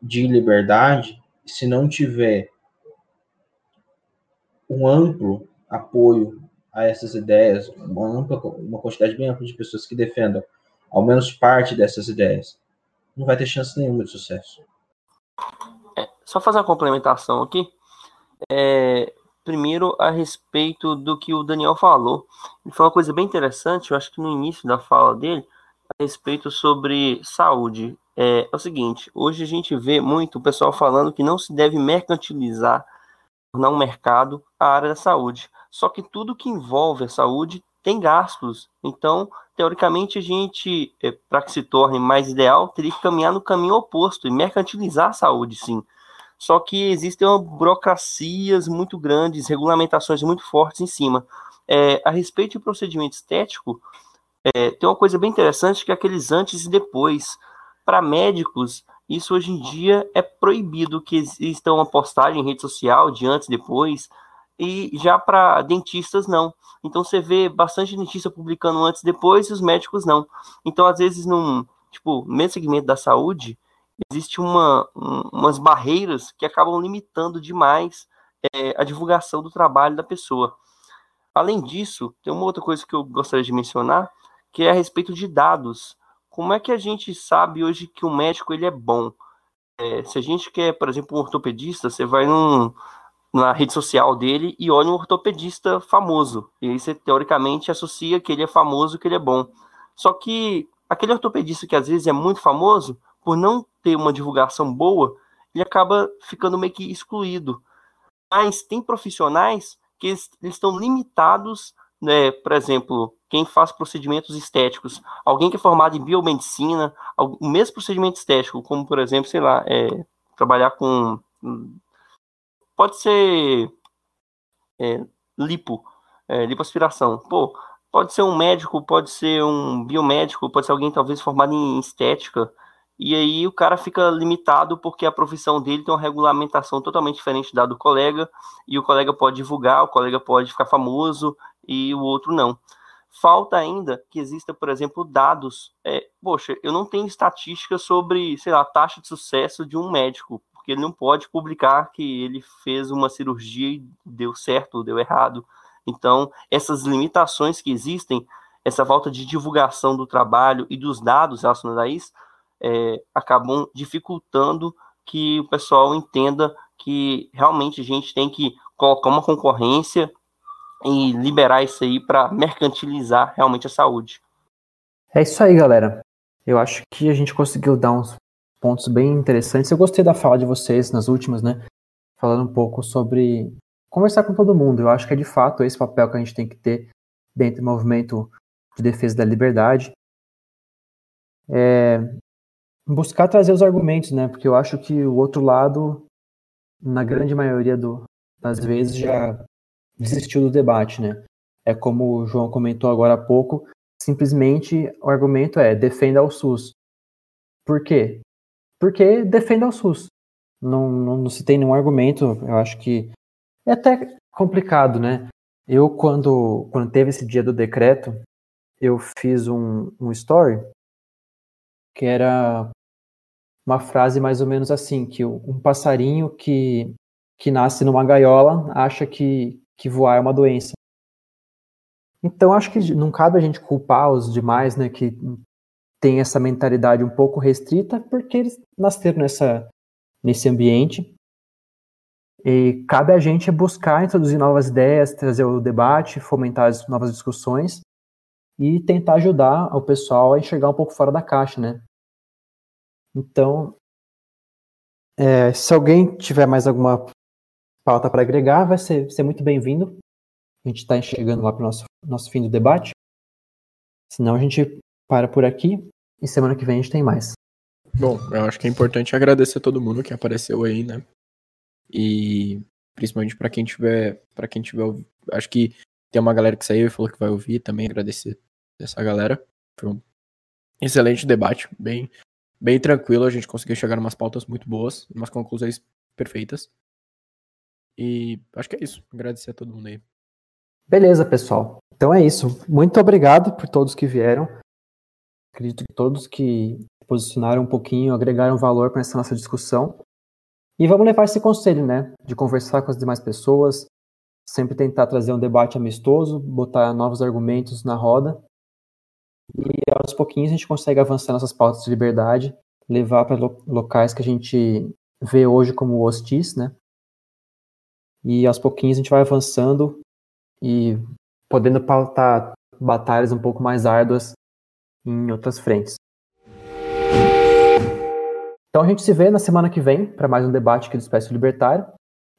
de liberdade, se não tiver um amplo apoio a essas ideias, uma, ampla, uma quantidade bem ampla de pessoas que defendam ao menos parte dessas ideias, não vai ter chance nenhuma de sucesso. É, só fazer uma complementação aqui. É, primeiro, a respeito do que o Daniel falou. Ele falou uma coisa bem interessante, eu acho que no início da fala dele, a respeito sobre saúde. É, é o seguinte, hoje a gente vê muito o pessoal falando que não se deve mercantilizar, tornar um mercado, a área da saúde. Só que tudo que envolve a saúde tem gastos. Então, teoricamente, a gente, é, para que se torne mais ideal, teria que caminhar no caminho oposto e mercantilizar a saúde, sim. Só que existem burocracias muito grandes, regulamentações muito fortes em cima. É, a respeito de procedimento estético, é, tem uma coisa bem interessante que é aqueles antes e depois. Para médicos, isso hoje em dia é proibido que exista uma postagem em rede social de antes e depois, e já para dentistas não. Então você vê bastante dentista publicando antes e depois e os médicos não. Então às vezes num, tipo, mesmo segmento da saúde, existe uma, um, umas barreiras que acabam limitando demais é, a divulgação do trabalho da pessoa. Além disso, tem uma outra coisa que eu gostaria de mencionar, que é a respeito de dados. Como é que a gente sabe hoje que o médico ele é bom? É, se a gente quer, por exemplo, um ortopedista, você vai num, na rede social dele e olha um ortopedista famoso. E aí você, teoricamente, associa que ele é famoso, que ele é bom. Só que aquele ortopedista que às vezes é muito famoso, por não ter uma divulgação boa, ele acaba ficando meio que excluído. Mas tem profissionais que eles, eles estão limitados, né, por exemplo, quem faz procedimentos estéticos, alguém que é formado em biomedicina, o mesmo procedimento estético, como por exemplo, sei lá, é, trabalhar com. Pode ser é, lipo, é, lipoaspiração. Pô, pode ser um médico, pode ser um biomédico, pode ser alguém talvez formado em estética. E aí o cara fica limitado porque a profissão dele tem uma regulamentação totalmente diferente da do colega, e o colega pode divulgar, o colega pode ficar famoso e o outro não. Falta ainda que exista, por exemplo, dados. É, poxa, eu não tenho estatística sobre, sei lá, a taxa de sucesso de um médico, porque ele não pode publicar que ele fez uma cirurgia e deu certo ou deu errado. Então, essas limitações que existem, essa falta de divulgação do trabalho e dos dados relacionados a isso, é, acabam dificultando que o pessoal entenda que realmente a gente tem que colocar uma concorrência e liberar isso aí para mercantilizar realmente a saúde. É isso aí, galera. Eu acho que a gente conseguiu dar uns pontos bem interessantes. Eu gostei da fala de vocês nas últimas, né? Falando um pouco sobre conversar com todo mundo. Eu acho que é de fato esse papel que a gente tem que ter dentro do movimento de defesa da liberdade. É buscar trazer os argumentos, né? Porque eu acho que o outro lado, na grande maioria do, das vezes, já desistiu do debate, né? É como o João comentou agora há pouco, simplesmente o argumento é defenda o SUS. Por quê? Porque defenda o SUS. Não, não, não se tem nenhum argumento, eu acho que é até complicado, né? Eu, quando, quando teve esse dia do decreto, eu fiz um, um story que era uma frase mais ou menos assim, que um passarinho que, que nasce numa gaiola acha que, que voar é uma doença. Então, acho que não cabe a gente culpar os demais, né, que tem essa mentalidade um pouco restrita, porque eles nasceram nessa, nesse ambiente. E cabe a gente buscar introduzir novas ideias, trazer o debate, fomentar as novas discussões e tentar ajudar o pessoal a enxergar um pouco fora da caixa, né? Então, é, se alguém tiver mais alguma pauta para agregar, vai ser, ser muito bem-vindo. A gente está enxergando lá para o nosso, nosso fim do debate. Senão a gente para por aqui e semana que vem a gente tem mais. Bom, eu acho que é importante agradecer a todo mundo que apareceu aí, né? E principalmente para quem tiver, para quem tiver, acho que tem uma galera que saiu e falou que vai ouvir também, agradecer essa galera. Foi um excelente debate, bem, bem tranquilo, a gente conseguiu chegar em umas pautas muito boas, umas conclusões perfeitas. E acho que é isso. Agradecer a todo mundo aí. Beleza, pessoal. Então é isso. Muito obrigado por todos que vieram. Acredito que todos que posicionaram um pouquinho, agregaram valor para essa nossa discussão. E vamos levar esse conselho, né? De conversar com as demais pessoas, sempre tentar trazer um debate amistoso, botar novos argumentos na roda. E aos pouquinhos a gente consegue avançar nossas pautas de liberdade, levar para locais que a gente vê hoje como hostis, né? e aos pouquinhos a gente vai avançando e podendo pautar batalhas um pouco mais árduas em outras frentes. Então a gente se vê na semana que vem para mais um debate aqui do Espécie Libertário.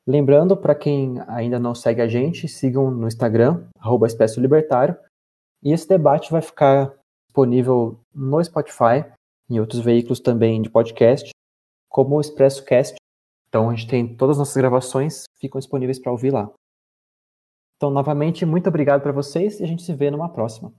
Lembrando, para quem ainda não segue a gente, sigam no Instagram, arroba Espécie Libertário. E esse debate vai ficar disponível no Spotify, em outros veículos também de podcast, como o ExpressoCast. Então a gente tem todas as nossas gravações, ficam disponíveis para ouvir lá. Então, novamente, muito obrigado para vocês e a gente se vê numa próxima.